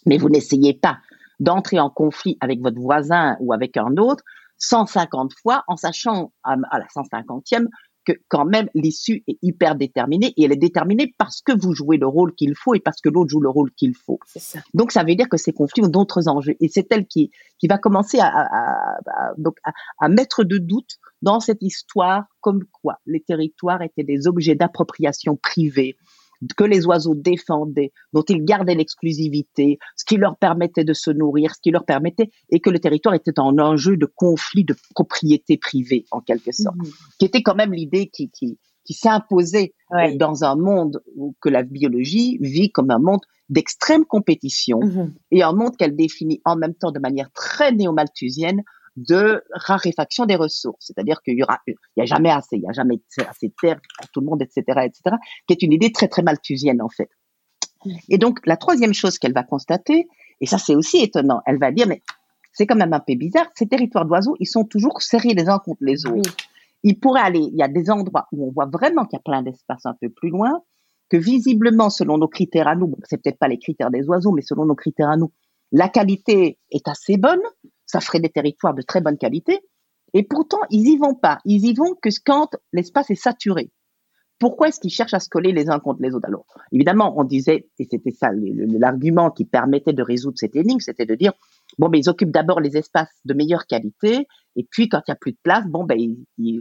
mais vous n'essayez pas d'entrer en conflit avec votre voisin ou avec un autre 150 fois en sachant à, la 150e que quand même l'issue est hyper déterminée et elle est déterminée parce que vous jouez le rôle qu'il faut et parce que l'autre joue le rôle qu'il faut. Ça. Donc ça veut dire que ces conflits ont d'autres enjeux et c'est elle qui qui va commencer à, à, à donc à, mettre de doute dans cette histoire comme quoi les territoires étaient des objets d'appropriation privée que les oiseaux défendaient, dont ils gardaient l'exclusivité, ce qui leur permettait de se nourrir, ce qui leur permettait, et que le territoire était en enjeu de conflit de propriété privée, en quelque sorte, mmh. qui était quand même l'idée qui, qui, qui s'imposait euh, dans un monde où que la biologie vit comme un monde d'extrême compétition mmh. et un monde qu'elle définit en même temps de manière très néo-malthusienne de raréfaction des ressources, c'est-à-dire qu'il y aura, il y a jamais assez, il y a jamais assez de terre pour tout le monde, etc., etc., qui est une idée très très malthusienne en fait. Et donc la troisième chose qu'elle va constater, et ça c'est aussi étonnant, elle va dire mais c'est quand même un peu bizarre, ces territoires d'oiseaux, ils sont toujours serrés les uns contre les autres. Ils pourraient aller, il y a des endroits où on voit vraiment qu'il y a plein d'espaces un peu plus loin, que visiblement selon nos critères à nous, bon, c'est peut-être pas les critères des oiseaux, mais selon nos critères à nous, la qualité est assez bonne, ça ferait des territoires de très bonne qualité. Et pourtant, ils y vont pas. Ils y vont que quand l'espace est saturé. Pourquoi est-ce qu'ils cherchent à se coller les uns contre les autres Alors, évidemment, on disait, et c'était ça l'argument qui permettait de résoudre cette énigme, c'était de dire, bon, ben, ils occupent d'abord les espaces de meilleure qualité, et puis quand il n'y a plus de place, bon, ben,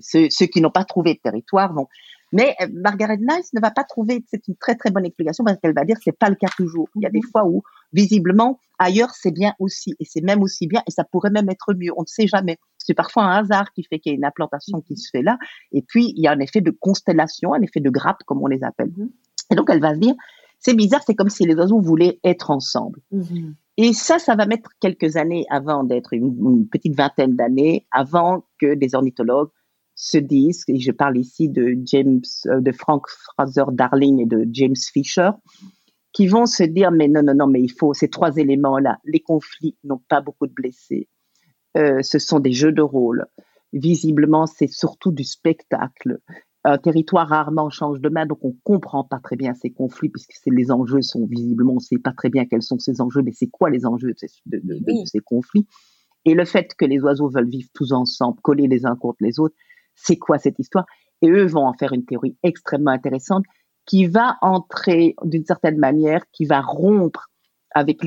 ceux, ceux, qui n'ont pas trouvé de territoire vont. Mais euh, Margaret Nice ne va pas trouver, c'est une très très bonne explication parce qu'elle va dire c'est pas le cas toujours. Il y a des fois où visiblement ailleurs c'est bien aussi et c'est même aussi bien et ça pourrait même être mieux. On ne sait jamais. C'est parfois un hasard qui fait qu'il y a une implantation qui se fait là et puis il y a un effet de constellation, un effet de grappe comme on les appelle. Mm-hmm. Et donc elle va se dire c'est bizarre, c'est comme si les oiseaux voulaient être ensemble. Mm-hmm. Et ça, ça va mettre quelques années avant d'être une, une petite vingtaine d'années avant que des ornithologues se disent, et je parle ici de James, euh, de Frank Fraser Darling et de James Fisher, qui vont se dire mais non non non mais il faut ces trois éléments là les conflits n'ont pas beaucoup de blessés. Euh, ce sont des jeux de rôle. Visiblement c'est surtout du spectacle. Un territoire rarement change de main donc on comprend pas très bien ces conflits puisque les enjeux sont visiblement on sait pas très bien quels sont ces enjeux mais c'est quoi les enjeux de, de ces conflits? Et le fait que les oiseaux veulent vivre tous ensemble collés les uns contre les autres c'est quoi cette histoire? Et eux vont en faire une théorie extrêmement intéressante qui va entrer d'une certaine manière, qui va rompre avec,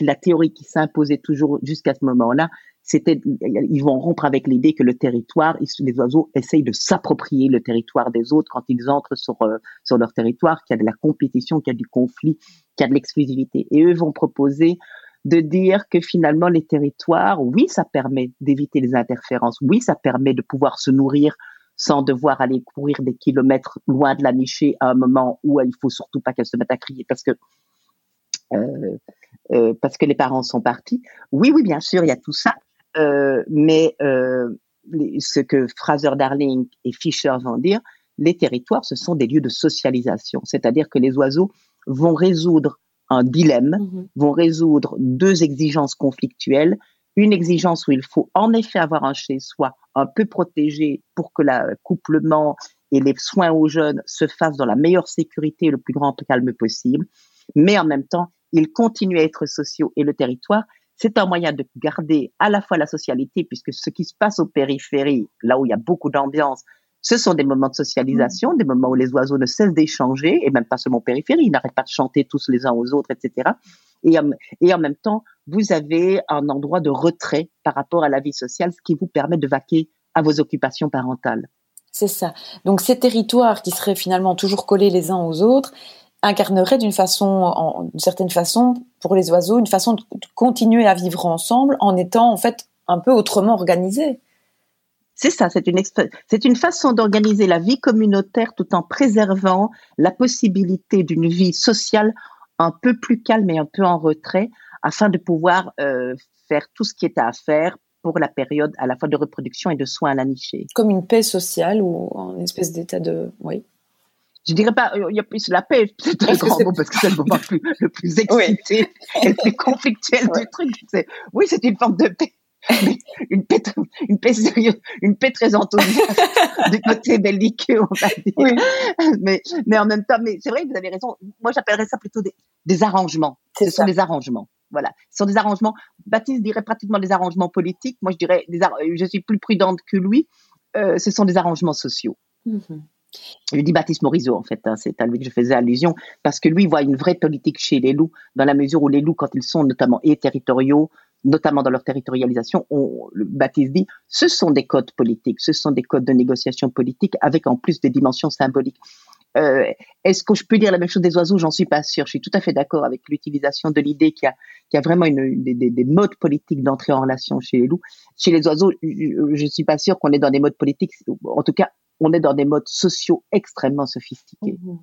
la théorie qui s'imposait toujours jusqu'à ce moment-là. Ils vont rompre avec l'idée que le territoire, les oiseaux essayent de s'approprier le territoire des autres quand ils entrent sur, euh, sur leur territoire, qu'il y a de la compétition, qu'il y a du conflit, qu'il y a de l'exclusivité. Et eux vont proposer de dire que finalement les territoires, oui, ça permet d'éviter les interférences, oui, ça permet de pouvoir se nourrir sans devoir aller courir des kilomètres loin de la nichée à un moment où il faut surtout pas qu'elle se mette à crier parce que euh, euh, parce que les parents sont partis. Oui, oui, bien sûr, il y a tout ça, euh, mais ce que Fraser Darling et Fisher vont dire, les territoires, ce sont des lieux de socialisation, c'est-à-dire que les oiseaux vont résoudre un dilemme, mhm. vont résoudre deux exigences conflictuelles. Une exigence où il faut en effet avoir un chez-soi un peu protégé pour que l'accouplement et les soins aux jeunes se fassent dans la meilleure sécurité et le plus grand calme possible. Mais en même temps, ils continuent à être sociaux et le territoire, c'est un moyen de garder à la fois la socialité, puisque ce qui se passe aux périphéries, là où il y a beaucoup d'ambiance, ce sont des moments de socialisation, mm. des moments où les oiseaux ne cessent d'échanger, et même pas seulement périphérie, ils n'arrêtent pas de chanter tous les uns aux autres, etc. Et, et en même temps, vous avez un endroit de retrait par rapport à la vie sociale, ce qui vous permet de vaquer à vos occupations parentales. C'est ça. Donc ces territoires qui seraient finalement toujours collés les uns aux autres incarneraient d'une façon, d'une certaine façon, pour les oiseaux, une façon de continuer à vivre ensemble en étant en fait un peu autrement organisés. C'est ça, c'est une, c'est une façon d'organiser la vie communautaire tout en préservant la possibilité d'une vie sociale un peu plus calme et un peu en retrait afin de pouvoir euh, faire tout ce qui est à faire pour la période à la fois de reproduction et de soins à la nichée. Comme une paix sociale ou une espèce d'état de... Oui. Je dirais pas, il y a plus la paix, c'est un grand mot parce que c'est le moment le plus excité et le plus conflictuel du truc. Oui, c'est une forme de paix une paix, une paix sérieuse, une paix très enthousiaste du côté belliqueux, on va dire. Mais, mais en même temps, mais c'est vrai, vous avez raison. Moi, j'appellerais ça plutôt des, des arrangements. Ce sont des arrangements. Voilà. Ce sont des arrangements. Baptiste dirait pratiquement des arrangements politiques. Moi, je dirais, des je suis plus prudente que lui. Euh, ce sont des arrangements sociaux. Mm-hmm. Je dis Baptiste Morisot, en fait, hein, c'est à lui que je faisais allusion, parce que lui voit une vraie politique chez les loups, dans la mesure où les loups, quand ils sont notamment et territoriaux, notamment dans leur territorialisation, on, le Baptiste dit, ce sont des codes politiques, ce sont des codes de négociation politique avec en plus des dimensions symboliques. Euh, Est-ce que je peux dire la même chose des oiseaux? J'en suis pas sûre. Je suis tout à fait d'accord avec l'utilisation de l'idée qu'il y, a, vraiment des, des, modes politiques d'entrée en relation chez les loups. Chez les oiseaux, je, ne suis pas sûre qu'on est dans des modes politiques. En tout cas, on est dans des modes sociaux extrêmement sophistiqués. Mmh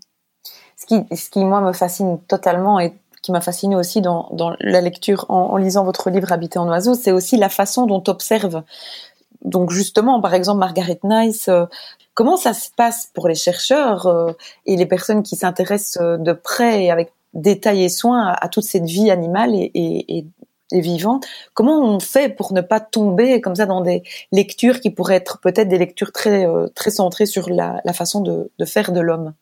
ce qui, ce qui moi me fascine totalement et qui m'a fasciné aussi dans, dans, la lecture en, lisant votre livre Habiter en oiseau, c'est aussi la façon dont observe. Donc justement, par exemple, Margaret Nice, euh, comment ça se passe pour les chercheurs euh, et les personnes qui s'intéressent euh, de près et avec détail et soin à, toute cette vie animale et, vivante Comment on fait pour ne pas tomber comme ça dans des lectures qui pourraient être peut-être des lectures très très centrées sur la, façon de faire de l'homme?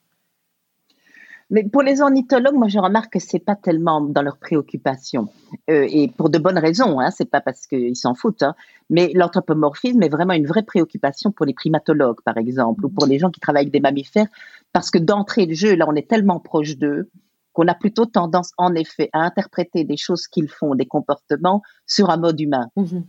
Mais pour les ornithologues, moi, je remarque que c'est pas tellement dans leurs préoccupations, euh, et pour de bonnes raisons. Hein, c'est pas parce qu'ils s'en foutent, hein, mais l'anthropomorphisme est vraiment une vraie préoccupation pour les primatologues, par exemple, ou pour les gens qui travaillent avec des mammifères, parce que d'entrée de jeu, là, on est tellement proche d'eux qu'on a plutôt tendance, en effet, à interpréter des choses qu'ils font, des comportements, sur un mode humain. Mmh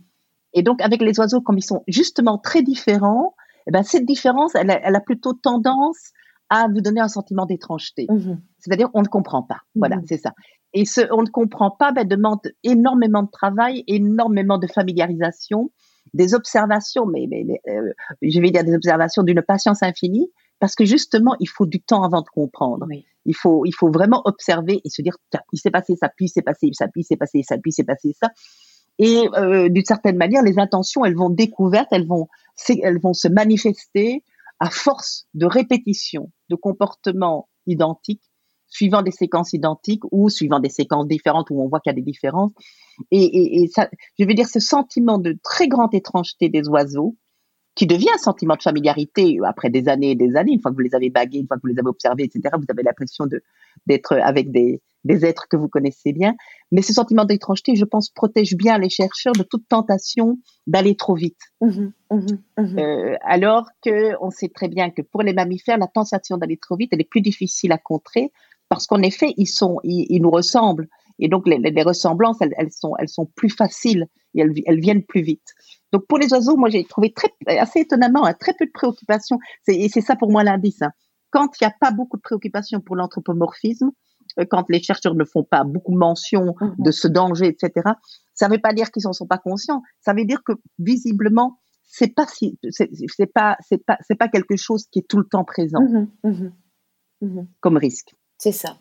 et donc, avec les oiseaux, comme ils sont justement très différents, eh ben, cette différence, elle elle a plutôt tendance à vous donner un sentiment d'étrangeté. Mmh C'est-à-dire, on ne comprend pas. Voilà, mmh c'est ça. Et ce on ne comprend pas ben, demande énormément de travail, énormément de familiarisation, des observations, mais, mais, euh, je vais dire des observations d'une patience infinie, parce que justement, il faut du temps avant de comprendre. Il faut, il faut vraiment observer et se dire, il s'est passé ça, puis il s'est passé ça, puis il s'est passé ça, puis il s'est passé ça. Et euh, d'une certaine manière, les intentions, elles vont découvertes, elles vont, elles vont se manifester à force de répétition de comportements identiques, suivant des séquences identiques ou suivant des séquences différentes où on voit qu'il y a des différences. Et, et, ça, je veux dire, ce sentiment de très grande étrangeté des oiseaux, qui devient un sentiment de familiarité après des années et des années, une fois que vous les avez bagués, une fois que vous les avez observés, etc., vous avez l'impression de d'être avec des, des êtres que vous connaissez bien. Mais ce sentiment d'étrangeté, je pense, protège bien les chercheurs de toute tentation d'aller trop vite. Mmh mmh mmh euh, alors que on sait très bien que pour les mammifères, la tentation d'aller trop vite, elle est plus difficile à contrer parce qu'en effet, ils sont, ils, nous ressemblent. Et donc, les, les ressemblances, elles, elles, sont, elles sont plus faciles et elles, elles viennent plus vite. Donc, pour les oiseaux, moi, j'ai trouvé très, assez étonnamment, hein, très peu de préoccupations. Et c'est ça pour moi l'indice. Hein. Quand il n'y a pas beaucoup de préoccupations pour l'anthropomorphisme, quand les chercheurs ne font pas beaucoup mention mhm. de ce danger, etc., ça ne veut pas dire qu'ils n'en sont pas conscients. Ça veut dire que visiblement, c'est pas si, c'est pas, c'est pas, c'est pas quelque chose qui est tout le temps présent mhm. Mhm. comme risque. C'est ça.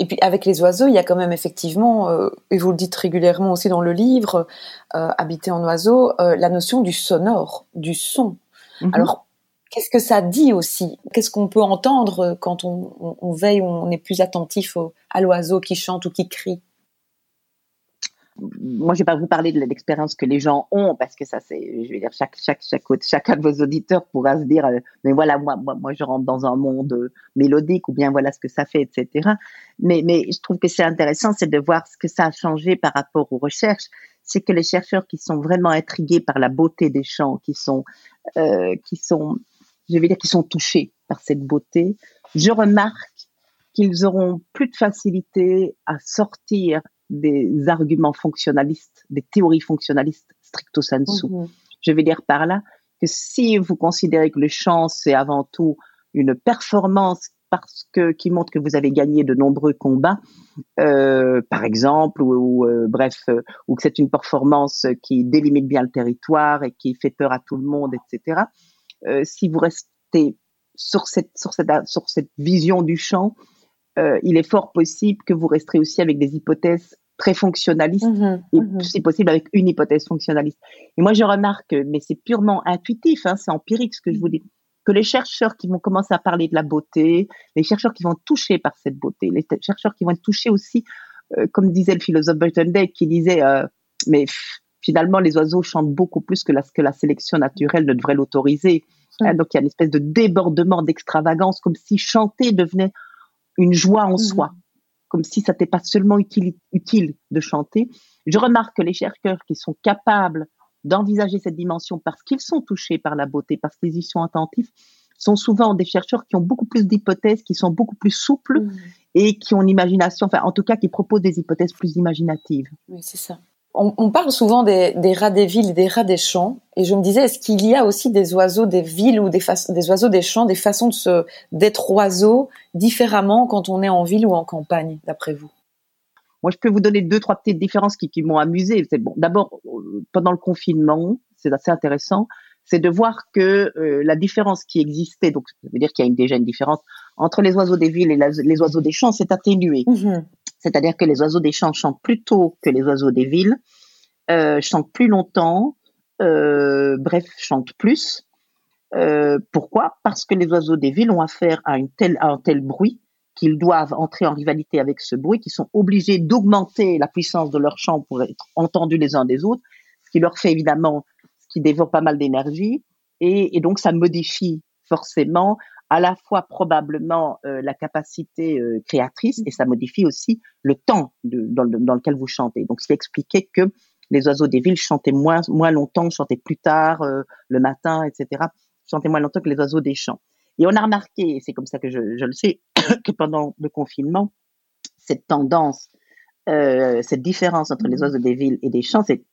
Et puis avec les oiseaux, il y a quand même effectivement, euh, et vous le dites régulièrement aussi dans le livre, euh, Habiter en oiseau, la notion du sonore, du son. Alors Qu'est-ce que ça dit aussi? Qu'est-ce qu'on peut entendre quand on, veille, on est plus attentif à l'oiseau qui chante ou qui crie? Moi, je vais pas vous parler de l'expérience que les gens ont parce que ça, c'est, je vais dire, chaque, chaque, chacun de vos auditeurs pourra se dire, euh, mais voilà, moi, moi, moi, je rentre dans un monde euh, mélodique ou bien voilà ce que ça fait, etc. Mais, mais je trouve que c'est intéressant, c'est de voir ce que ça a changé par rapport aux recherches. C'est que les chercheurs qui sont vraiment intrigués par la beauté des chants, qui sont, euh, qui sont je vais dire qu'ils sont touchés par cette beauté, je remarque qu'ils auront plus de facilité à sortir des arguments fonctionnalistes, des théories fonctionnalistes stricto sensu. Mhm. Je vais dire par là que si vous considérez que le chant, c'est avant tout une performance parce que qui montre que vous avez gagné de nombreux combats, euh, par exemple, ou, euh, bref, euh, ou que c'est une performance qui délimite bien le territoire et qui fait peur à tout le monde, etc. si vous restez sur cette sur cette sur cette vision du champ, il est fort possible que vous resterez aussi avec des hypothèses très fonctionnalistes mmh et mmh si possible avec une hypothèse fonctionnaliste. Et moi je remarque, mais c'est purement intuitif, hein, c'est empirique ce que je vous dis que les chercheurs qui vont commencer à parler de la beauté, les chercheurs qui vont touchés par cette beauté, les chercheurs qui vont être touchés aussi, euh, comme disait le philosophe Burton Day, qui disait, euh, mais finalement les oiseaux chantent beaucoup plus que la, que la sélection naturelle ne devrait l'autoriser. Hein, donc il y a une espèce de débordement, d'extravagance, comme si chanter devenait une joie en soi, mmh. comme si ça n'était pas seulement utile, utile de chanter. Je remarque que les chercheurs qui sont capables d'envisager cette dimension parce qu'ils sont touchés par la beauté, parce qu'ils y sont attentifs, sont souvent des chercheurs qui ont beaucoup plus d'hypothèses, qui sont beaucoup plus souples mmh. et qui ont une imagination, enfin en tout cas qui proposent des hypothèses plus imaginatives. Oui, c'est ça. On, parle souvent des, rats des villes et des rats des champs, et je me disais, est-ce qu'il y a aussi des oiseaux des villes ou des, des oiseaux des champs, des façons de se d'être oiseau différemment quand on est en ville ou en campagne, d'après vous? Moi, je peux vous donner deux, trois petites différences qui, qui m'ont amusé. C'est bon. D'abord, euh, pendant le confinement, c'est assez intéressant, c'est de voir que euh, la différence qui existait, donc ça veut dire qu'il y a déjà une différence entre les oiseaux des villes et les oiseaux des champs, s'est atténuée. Mm-hmm. C'est-à-dire que les oiseaux des champs chantent plus tôt que les oiseaux des villes, euh, chantent plus longtemps, euh, bref, chantent plus. Euh, pourquoi? Parce que les oiseaux des villes ont affaire à, un tel bruit qu'ils doivent entrer en rivalité avec ce bruit, qu'ils sont obligés d'augmenter la puissance de leur chant pour être entendus les uns des autres, ce qui leur fait évidemment, ce qui développe pas mal d'énergie, et, donc ça modifie forcément à la fois probablement euh, la capacité euh, créatrice et ça modifie aussi le temps dans, lequel vous chantez. Donc, ce qui expliquait que les oiseaux des villes chantaient moins, moins longtemps, chantaient plus tard, euh, le matin, etc., chantaient moins longtemps que les oiseaux des champs. Et on a remarqué, et c'est comme ça que je, je, le sais, que pendant le confinement, cette tendance, euh, cette différence entre les oiseaux des villes et des champs s'est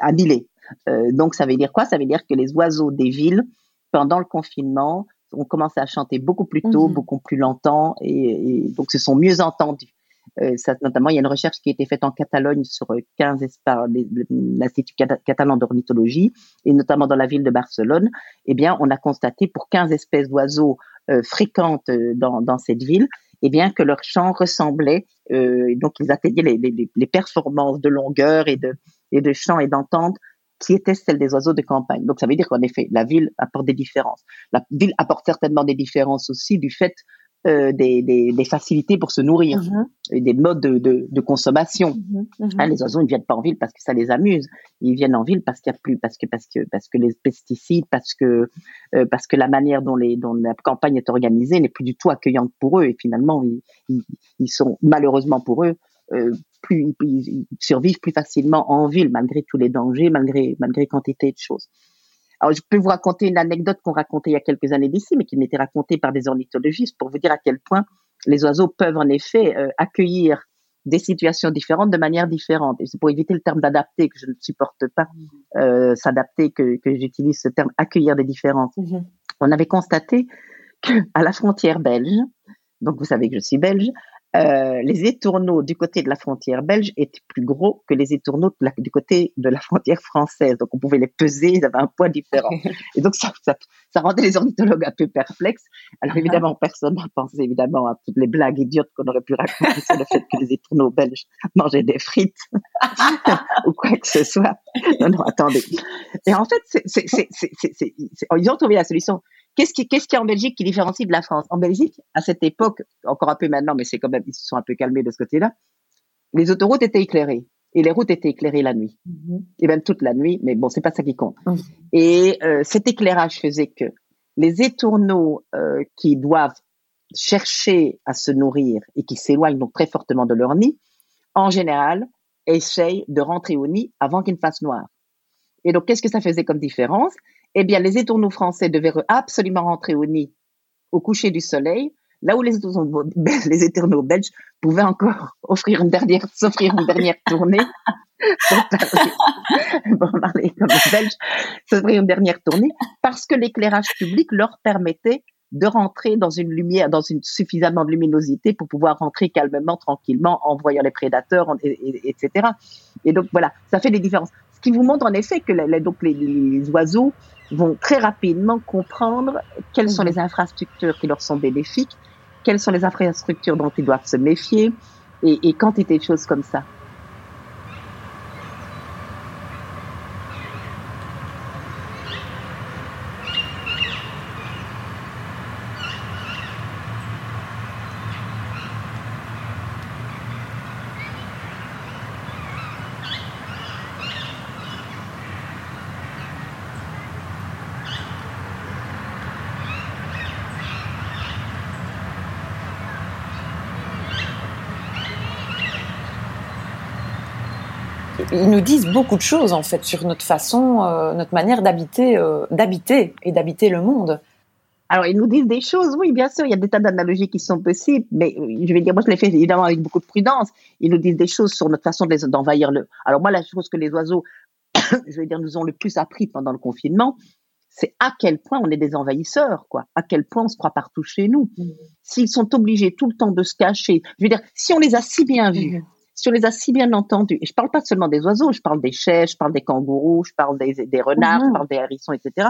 annulée. Euh, donc ça veut dire quoi? Ça veut dire que les oiseaux des villes, pendant le confinement, ont commencé à chanter beaucoup plus tôt, mmh. beaucoup plus longtemps, et, et, donc se sont mieux entendus. Euh, ça, notamment, il y a une recherche qui a été faite en Catalogne sur 15 par l'Institut catalan d'ornithologie, et notamment dans la ville de Barcelone. Eh bien, on a constaté pour 15 espèces d'oiseaux euh, fréquentes euh, dans, dans cette ville, eh bien que leur chant ressemblait, euh, donc ils atteignaient les, les, les, performances de longueur et de, et de chant et d'entente qui étaient celles des oiseaux de campagne. Donc ça veut dire qu'en effet, la ville apporte des différences. La ville apporte certainement des différences aussi du fait euh, des, des, des, facilités pour se nourrir mm-hmm. et des modes de, de, de consommation. Mm-hmm. Mm-hmm. Hein, les oiseaux ne viennent pas en ville parce que ça les amuse. Ils viennent en ville parce qu'il y a plus, parce que parce que parce que les pesticides, parce que euh, parce que la manière dont les dont la campagne est organisée n'est plus du tout accueillante pour eux et finalement ils, ils, ils sont malheureusement pour eux euh, plus ils, survivent plus facilement en ville malgré tous les dangers, malgré malgré quantité de choses. Alors, je peux vous raconter une anecdote qu'on racontait il y a quelques années d'ici, mais qui m'était racontée par des ornithologistes pour vous dire à quel point les oiseaux peuvent en effet euh, accueillir des situations différentes de manière différente. Et c'est pour éviter le terme d'adapter que je ne supporte pas, euh, s'adapter que, que j'utilise ce terme accueillir des différences. Mm-hmm. On avait constaté que à la frontière belge, donc vous savez que je suis belge, euh, les étourneaux du côté de la frontière belge étaient plus gros que les étourneaux du côté de la frontière française. Donc on pouvait les peser, ils avaient un poids différent. Et donc ça, ça, ça rendait les ornithologues un peu perplexes. Alors ah. évidemment, personne n'a pensé évidemment à toutes les blagues idiotes qu'on aurait pu raconter sur le fait que les étourneaux belges mangeaient des frites ou quoi que ce soit. Non, non, attendez. Et en fait, c'est, c'est, c'est, ils ont trouvé la solution. Qu'est-ce qui, qu'est-ce qui est en Belgique qui différencie de la France? En Belgique, à cette époque, encore un peu maintenant, mais c'est quand même, ils se sont un peu calmés de ce côté-là, les autoroutes étaient éclairées et les routes étaient éclairées la nuit, mm-hmm. et même toute la nuit. Mais bon, c'est pas ça qui compte. Et euh, cet éclairage faisait que les étourneaux euh, qui doivent chercher à se nourrir et qui s'éloignent donc très fortement de leur nid, en général, essayent de rentrer au nid avant qu'il ne fasse noir. Et donc, qu'est-ce que ça faisait comme différence? Eh bien, les étourneaux français devaient absolument rentrer au nid au coucher du soleil, là où les, les hétéros belges pouvaient encore offrir une dernière, s'offrir une dernière tournée, comme s'offrir une dernière tournée, parce que l'éclairage public leur permettait de rentrer dans une lumière, dans une suffisamment de luminosité pour pouvoir rentrer calmement, tranquillement, en voyant les prédateurs, etc. Et donc voilà, ça fait des différences. Ce qui vous montre en effet que les, donc les, oiseaux vont très rapidement comprendre quelles sont mhm. les infrastructures qui leur sont bénéfiques, quelles sont les infrastructures dont ils doivent se méfier, et, et quantité de choses comme ça. ils nous disent beaucoup de choses en fait sur notre façon, euh, notre manière d'habiter, euh, d'habiter et d'habiter le monde. Alors, ils nous disent des choses, oui, bien sûr, il y a des tas d'analogies qui sont possibles, mais je vais dire, moi, je l'ai fait évidemment avec beaucoup de prudence. Ils nous disent des choses sur notre façon d'envahir le. Alors, moi, la chose que les oiseaux, je vais dire, nous ont le plus appris pendant le confinement, c'est à quel point on est des envahisseurs, quoi. À quel point on se croit partout chez nous. Mmh. S'ils sont obligés tout le temps de se cacher, je veux dire, si on les a si bien vus, mmh si on les a si bien entendus, et je parle pas seulement des oiseaux, je parle des chèvres, je parle des kangourous, je parle des, renards, je mhm. parle des hérissons, etc.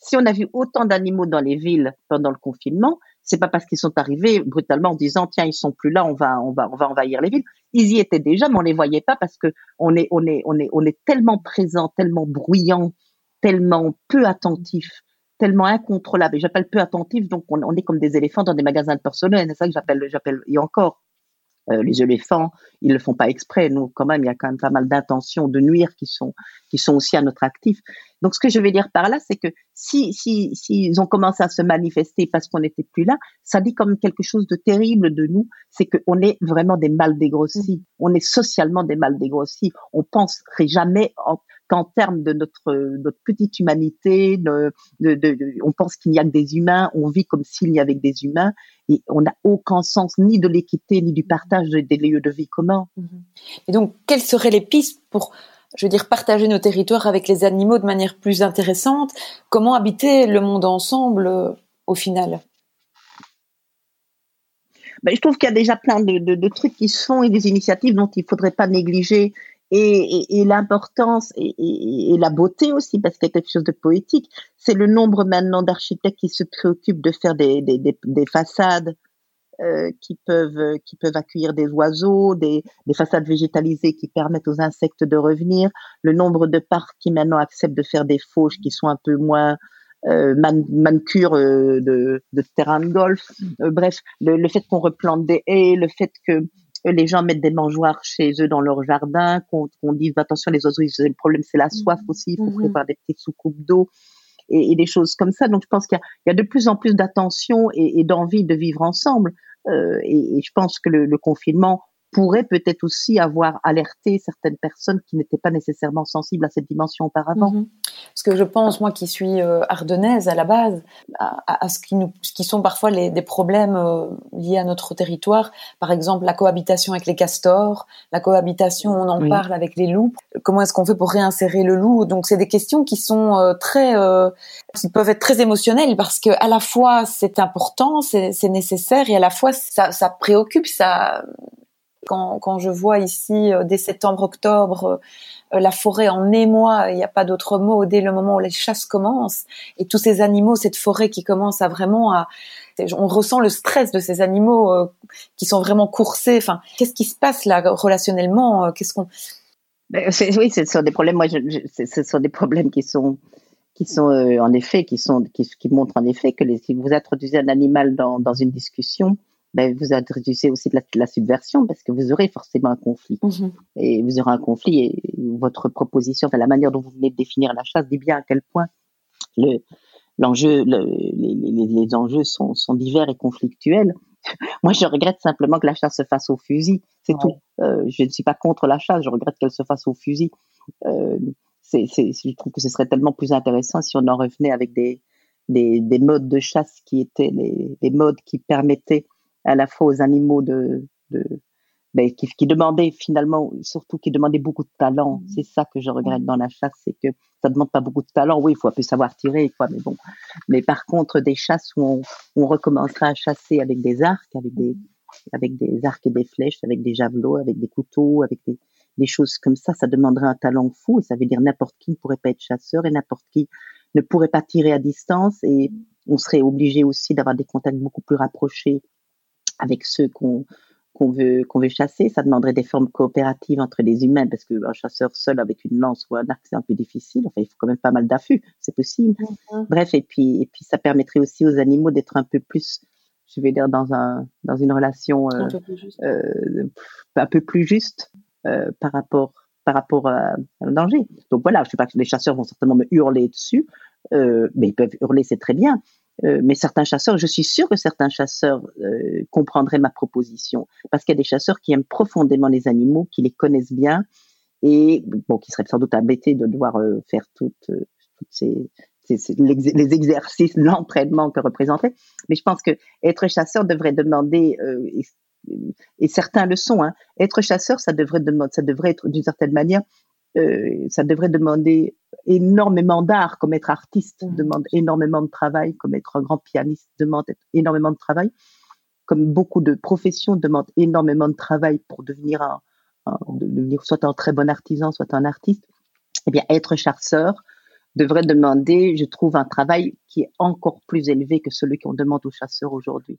Si on a vu autant d'animaux dans les villes pendant le confinement, c'est pas parce qu'ils sont arrivés brutalement en disant tiens ils sont plus là, on va on va on va envahir les villes. Ils y étaient déjà, mais on les voyait pas parce que on est on est on est on est tellement présent, tellement bruyant, tellement peu attentif, tellement incontrôlable. Et j'appelle peu attentif, donc on, on, est comme des éléphants dans des magasins de personnel. C'est ça que j'appelle j'appelle et encore euh, les éléphants, ils le font pas exprès. Nous, quand même, il y a quand même pas mal d'intentions de nuire qui sont qui sont aussi à notre actif. Donc, ce que je vais dire par là, c'est que si si s'ils ont commencé à se manifester parce qu'on n'était plus là, ça dit comme quelque chose de terrible de nous. C'est qu'on est vraiment des mal dégrossis. On est socialement des mal dégrossis. On penserait jamais en, qu'en termes de notre, notre petite humanité, de, de, on pense qu'il n'y a que des humains, on vit comme s'il n'y avait que des humains, et on n'a aucun sens ni de l'équité ni du partage des lieux de vie communs. Mhm. Et donc, quelles seraient les pistes pour, je veux dire, partager nos territoires avec les animaux de manière plus intéressante? Comment habiter le monde ensemble euh, au final? Ben, je trouve qu'il y a déjà plein de, de, de, trucs qui se font et des initiatives dont il faudrait pas négliger et, et, l'importance et, et, la beauté aussi, parce qu'il y a quelque chose de poétique, c'est le nombre maintenant d'architectes qui se préoccupent de faire des, des, des, des façades euh, qui peuvent qui peuvent accueillir des oiseaux, des, des façades végétalisées qui permettent aux insectes de revenir, le nombre de parcs qui maintenant acceptent de faire des fauches qui sont un peu moins euh, man, euh, de, de terrain de golf. Euh, bref, le, le fait qu'on replante des haies, le fait que les gens mettent des mangeoires chez eux dans leur jardin, qu'on dise attention les oiseaux, le problème c'est la soif mmh. aussi, il faut préparer des petites soucoupes d'eau et, des choses comme ça. Donc je pense qu'il y, a de plus en plus d'attention et, d'envie de vivre ensemble. Euh, et, je pense que le confinement pourrait peut-être aussi avoir alerté certaines personnes qui n'étaient pas nécessairement sensibles à cette dimension auparavant. Mhm. Parce que je pense, moi qui suis euh, ardennaise à la base, à, ce, qui nous, ce qui sont parfois les, des problèmes euh, liés à notre territoire, par exemple la cohabitation avec les castors, la cohabitation, on en parle avec les loups, comment est-ce qu'on fait pour réinsérer le loup? Donc c'est des questions qui sont euh, très, qui peuvent être très émotionnelles parce que à la fois c'est important, c'est nécessaire et à la fois ça, ça préoccupe, ça quand, je vois ici, euh, dès septembre-octobre, euh, euh, la forêt en émoi, il n'y a pas d'autre mot, dès le moment où les chasses commencent, et tous ces animaux, cette forêt qui commence à vraiment à... On ressent le stress de ces animaux qui sont vraiment coursés. Enfin, qu'est-ce qui se passe là relationnellement Qu'est-ce qu'on... Ben, oui, ce sont des problèmes. Moi, ce sont des problèmes qui sont qui sont en effet qui sont qui, montrent en effet que si vous introduisez un animal dans une discussion, ben, vous introduisez aussi de la, subversion parce que vous aurez forcément un conflit. Mhm. Et vous aurez un conflit et votre proposition, enfin, la manière dont vous venez de définir la chasse dit bien à quel point le, l'enjeu, les, les, les, enjeux sont, sont divers et conflictuels. Moi, je regrette simplement que la chasse se fasse au fusil. C'est tout. Euh, je ne suis pas contre la chasse. Je regrette qu'elle se fasse au fusil. Euh, c'est, c'est, je trouve que ce serait tellement plus intéressant si on en revenait avec des, des, des, modes de chasse qui étaient les, les, modes qui permettaient à la fois aux animaux de, de ben, qui, qui, demandaient finalement, surtout qui demandaient beaucoup de talent. Mmh. C'est ça que je regrette dans la chasse, c'est que ça demande pas beaucoup de talent. Oui, il faut un peu savoir tirer, quoi, mais bon. Mais par contre, des chasses où on, on recommencera à chasser avec des arcs, avec des, avec des arcs et des flèches, avec des javelots, avec des couteaux, avec des, des choses comme ça, ça demanderait un talent fou et ça veut dire n'importe qui ne pourrait pas être chasseur et n'importe qui ne pourrait pas tirer à distance et on serait obligé aussi d'avoir des contacts beaucoup plus rapprochés avec ceux qu'on qu'on veut qu'on veut chasser. Ça demanderait des formes coopératives entre les humains parce qu'un chasseur seul avec une lance ou un arc c'est un peu difficile. Enfin, il faut quand même pas mal d'affût, c'est possible. Mm-hmm. Bref, et puis et puis ça permettrait aussi aux animaux d'être un peu plus je vais dire dans un dans une relation euh, un, peu euh, un peu plus juste euh, par rapport par rapport à, un danger. Donc voilà, je sais pas que les chasseurs vont certainement me hurler dessus, euh, mais ils peuvent hurler, c'est très bien. Euh, mais certains chasseurs, je suis sûre que certains chasseurs euh, comprendraient ma proposition, parce qu'il y a des chasseurs qui aiment profondément les animaux, qui les connaissent bien, et bon, qui seraient sans doute embêtés de devoir euh, faire toutes, toutes ces, les exercices, l'entraînement que représentait. Mais je pense que être chasseur devrait demander, et certains le sont. Hein. Être chasseur, ça devrait demander, ça devrait être d'une certaine manière, euh, ça devrait demander énormément d'art, comme être artiste mmh. demande énormément de travail, comme être un grand pianiste demande énormément de travail, comme beaucoup de professions demandent énormément de travail pour devenir un, devenir soit un très bon artisan, soit un artiste. Eh bien, être chasseur devrait demander, je trouve, un travail qui est encore plus élevé que celui qu'on demande aux chasseurs aujourd'hui.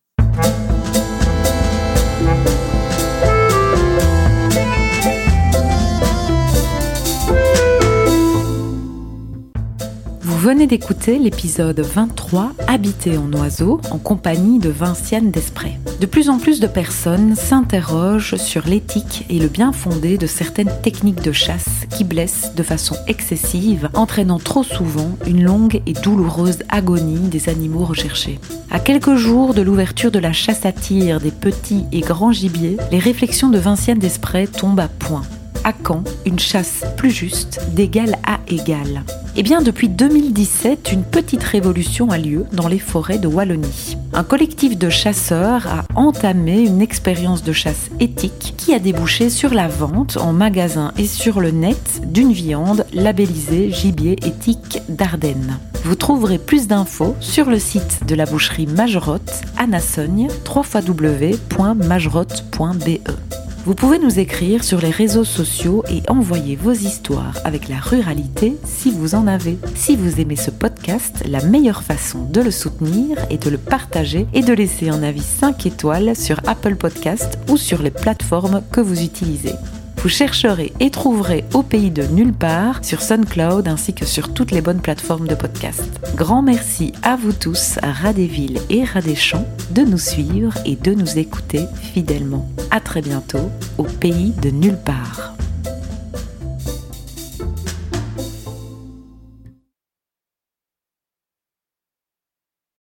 Venez d'écouter l'épisode 23 Habiter en oiseau en compagnie de Vinciane Desprez. De plus en plus de personnes s'interrogent sur l'éthique et le bien fondé de certaines techniques de chasse qui blessent de façon excessive, entraînant trop souvent une longue et douloureuse agonie des animaux recherchés. À quelques jours de l'ouverture de la chasse à tir des petits et grands gibiers, les réflexions de Vinciane Desprez tombent à point. À quand une chasse plus juste, d'égal à égal Eh bien, depuis 2017, une petite révolution a lieu dans les forêts de Wallonie. Un collectif de chasseurs a entamé une expérience de chasse éthique qui a débouché sur la vente en magasin et sur le net d'une viande labellisée gibier éthique d'Ardennes. Vous trouverez plus d'infos sur le site de la boucherie Majorotte à Nassogne, www.majorotte.be. Vous pouvez nous écrire sur les réseaux sociaux et envoyer vos histoires avec la ruralité si vous en avez. Si vous aimez ce podcast, la meilleure façon de le soutenir est de le partager et de laisser un avis 5 étoiles sur Apple Podcast ou sur les plateformes que vous utilisez. Vous chercherez et trouverez Au pays de nulle part sur SoundCloud ainsi que sur toutes les bonnes plateformes de podcast. Grand merci à vous tous, à et et Champs, de nous suivre et de nous écouter fidèlement. À très bientôt au pays de nulle part.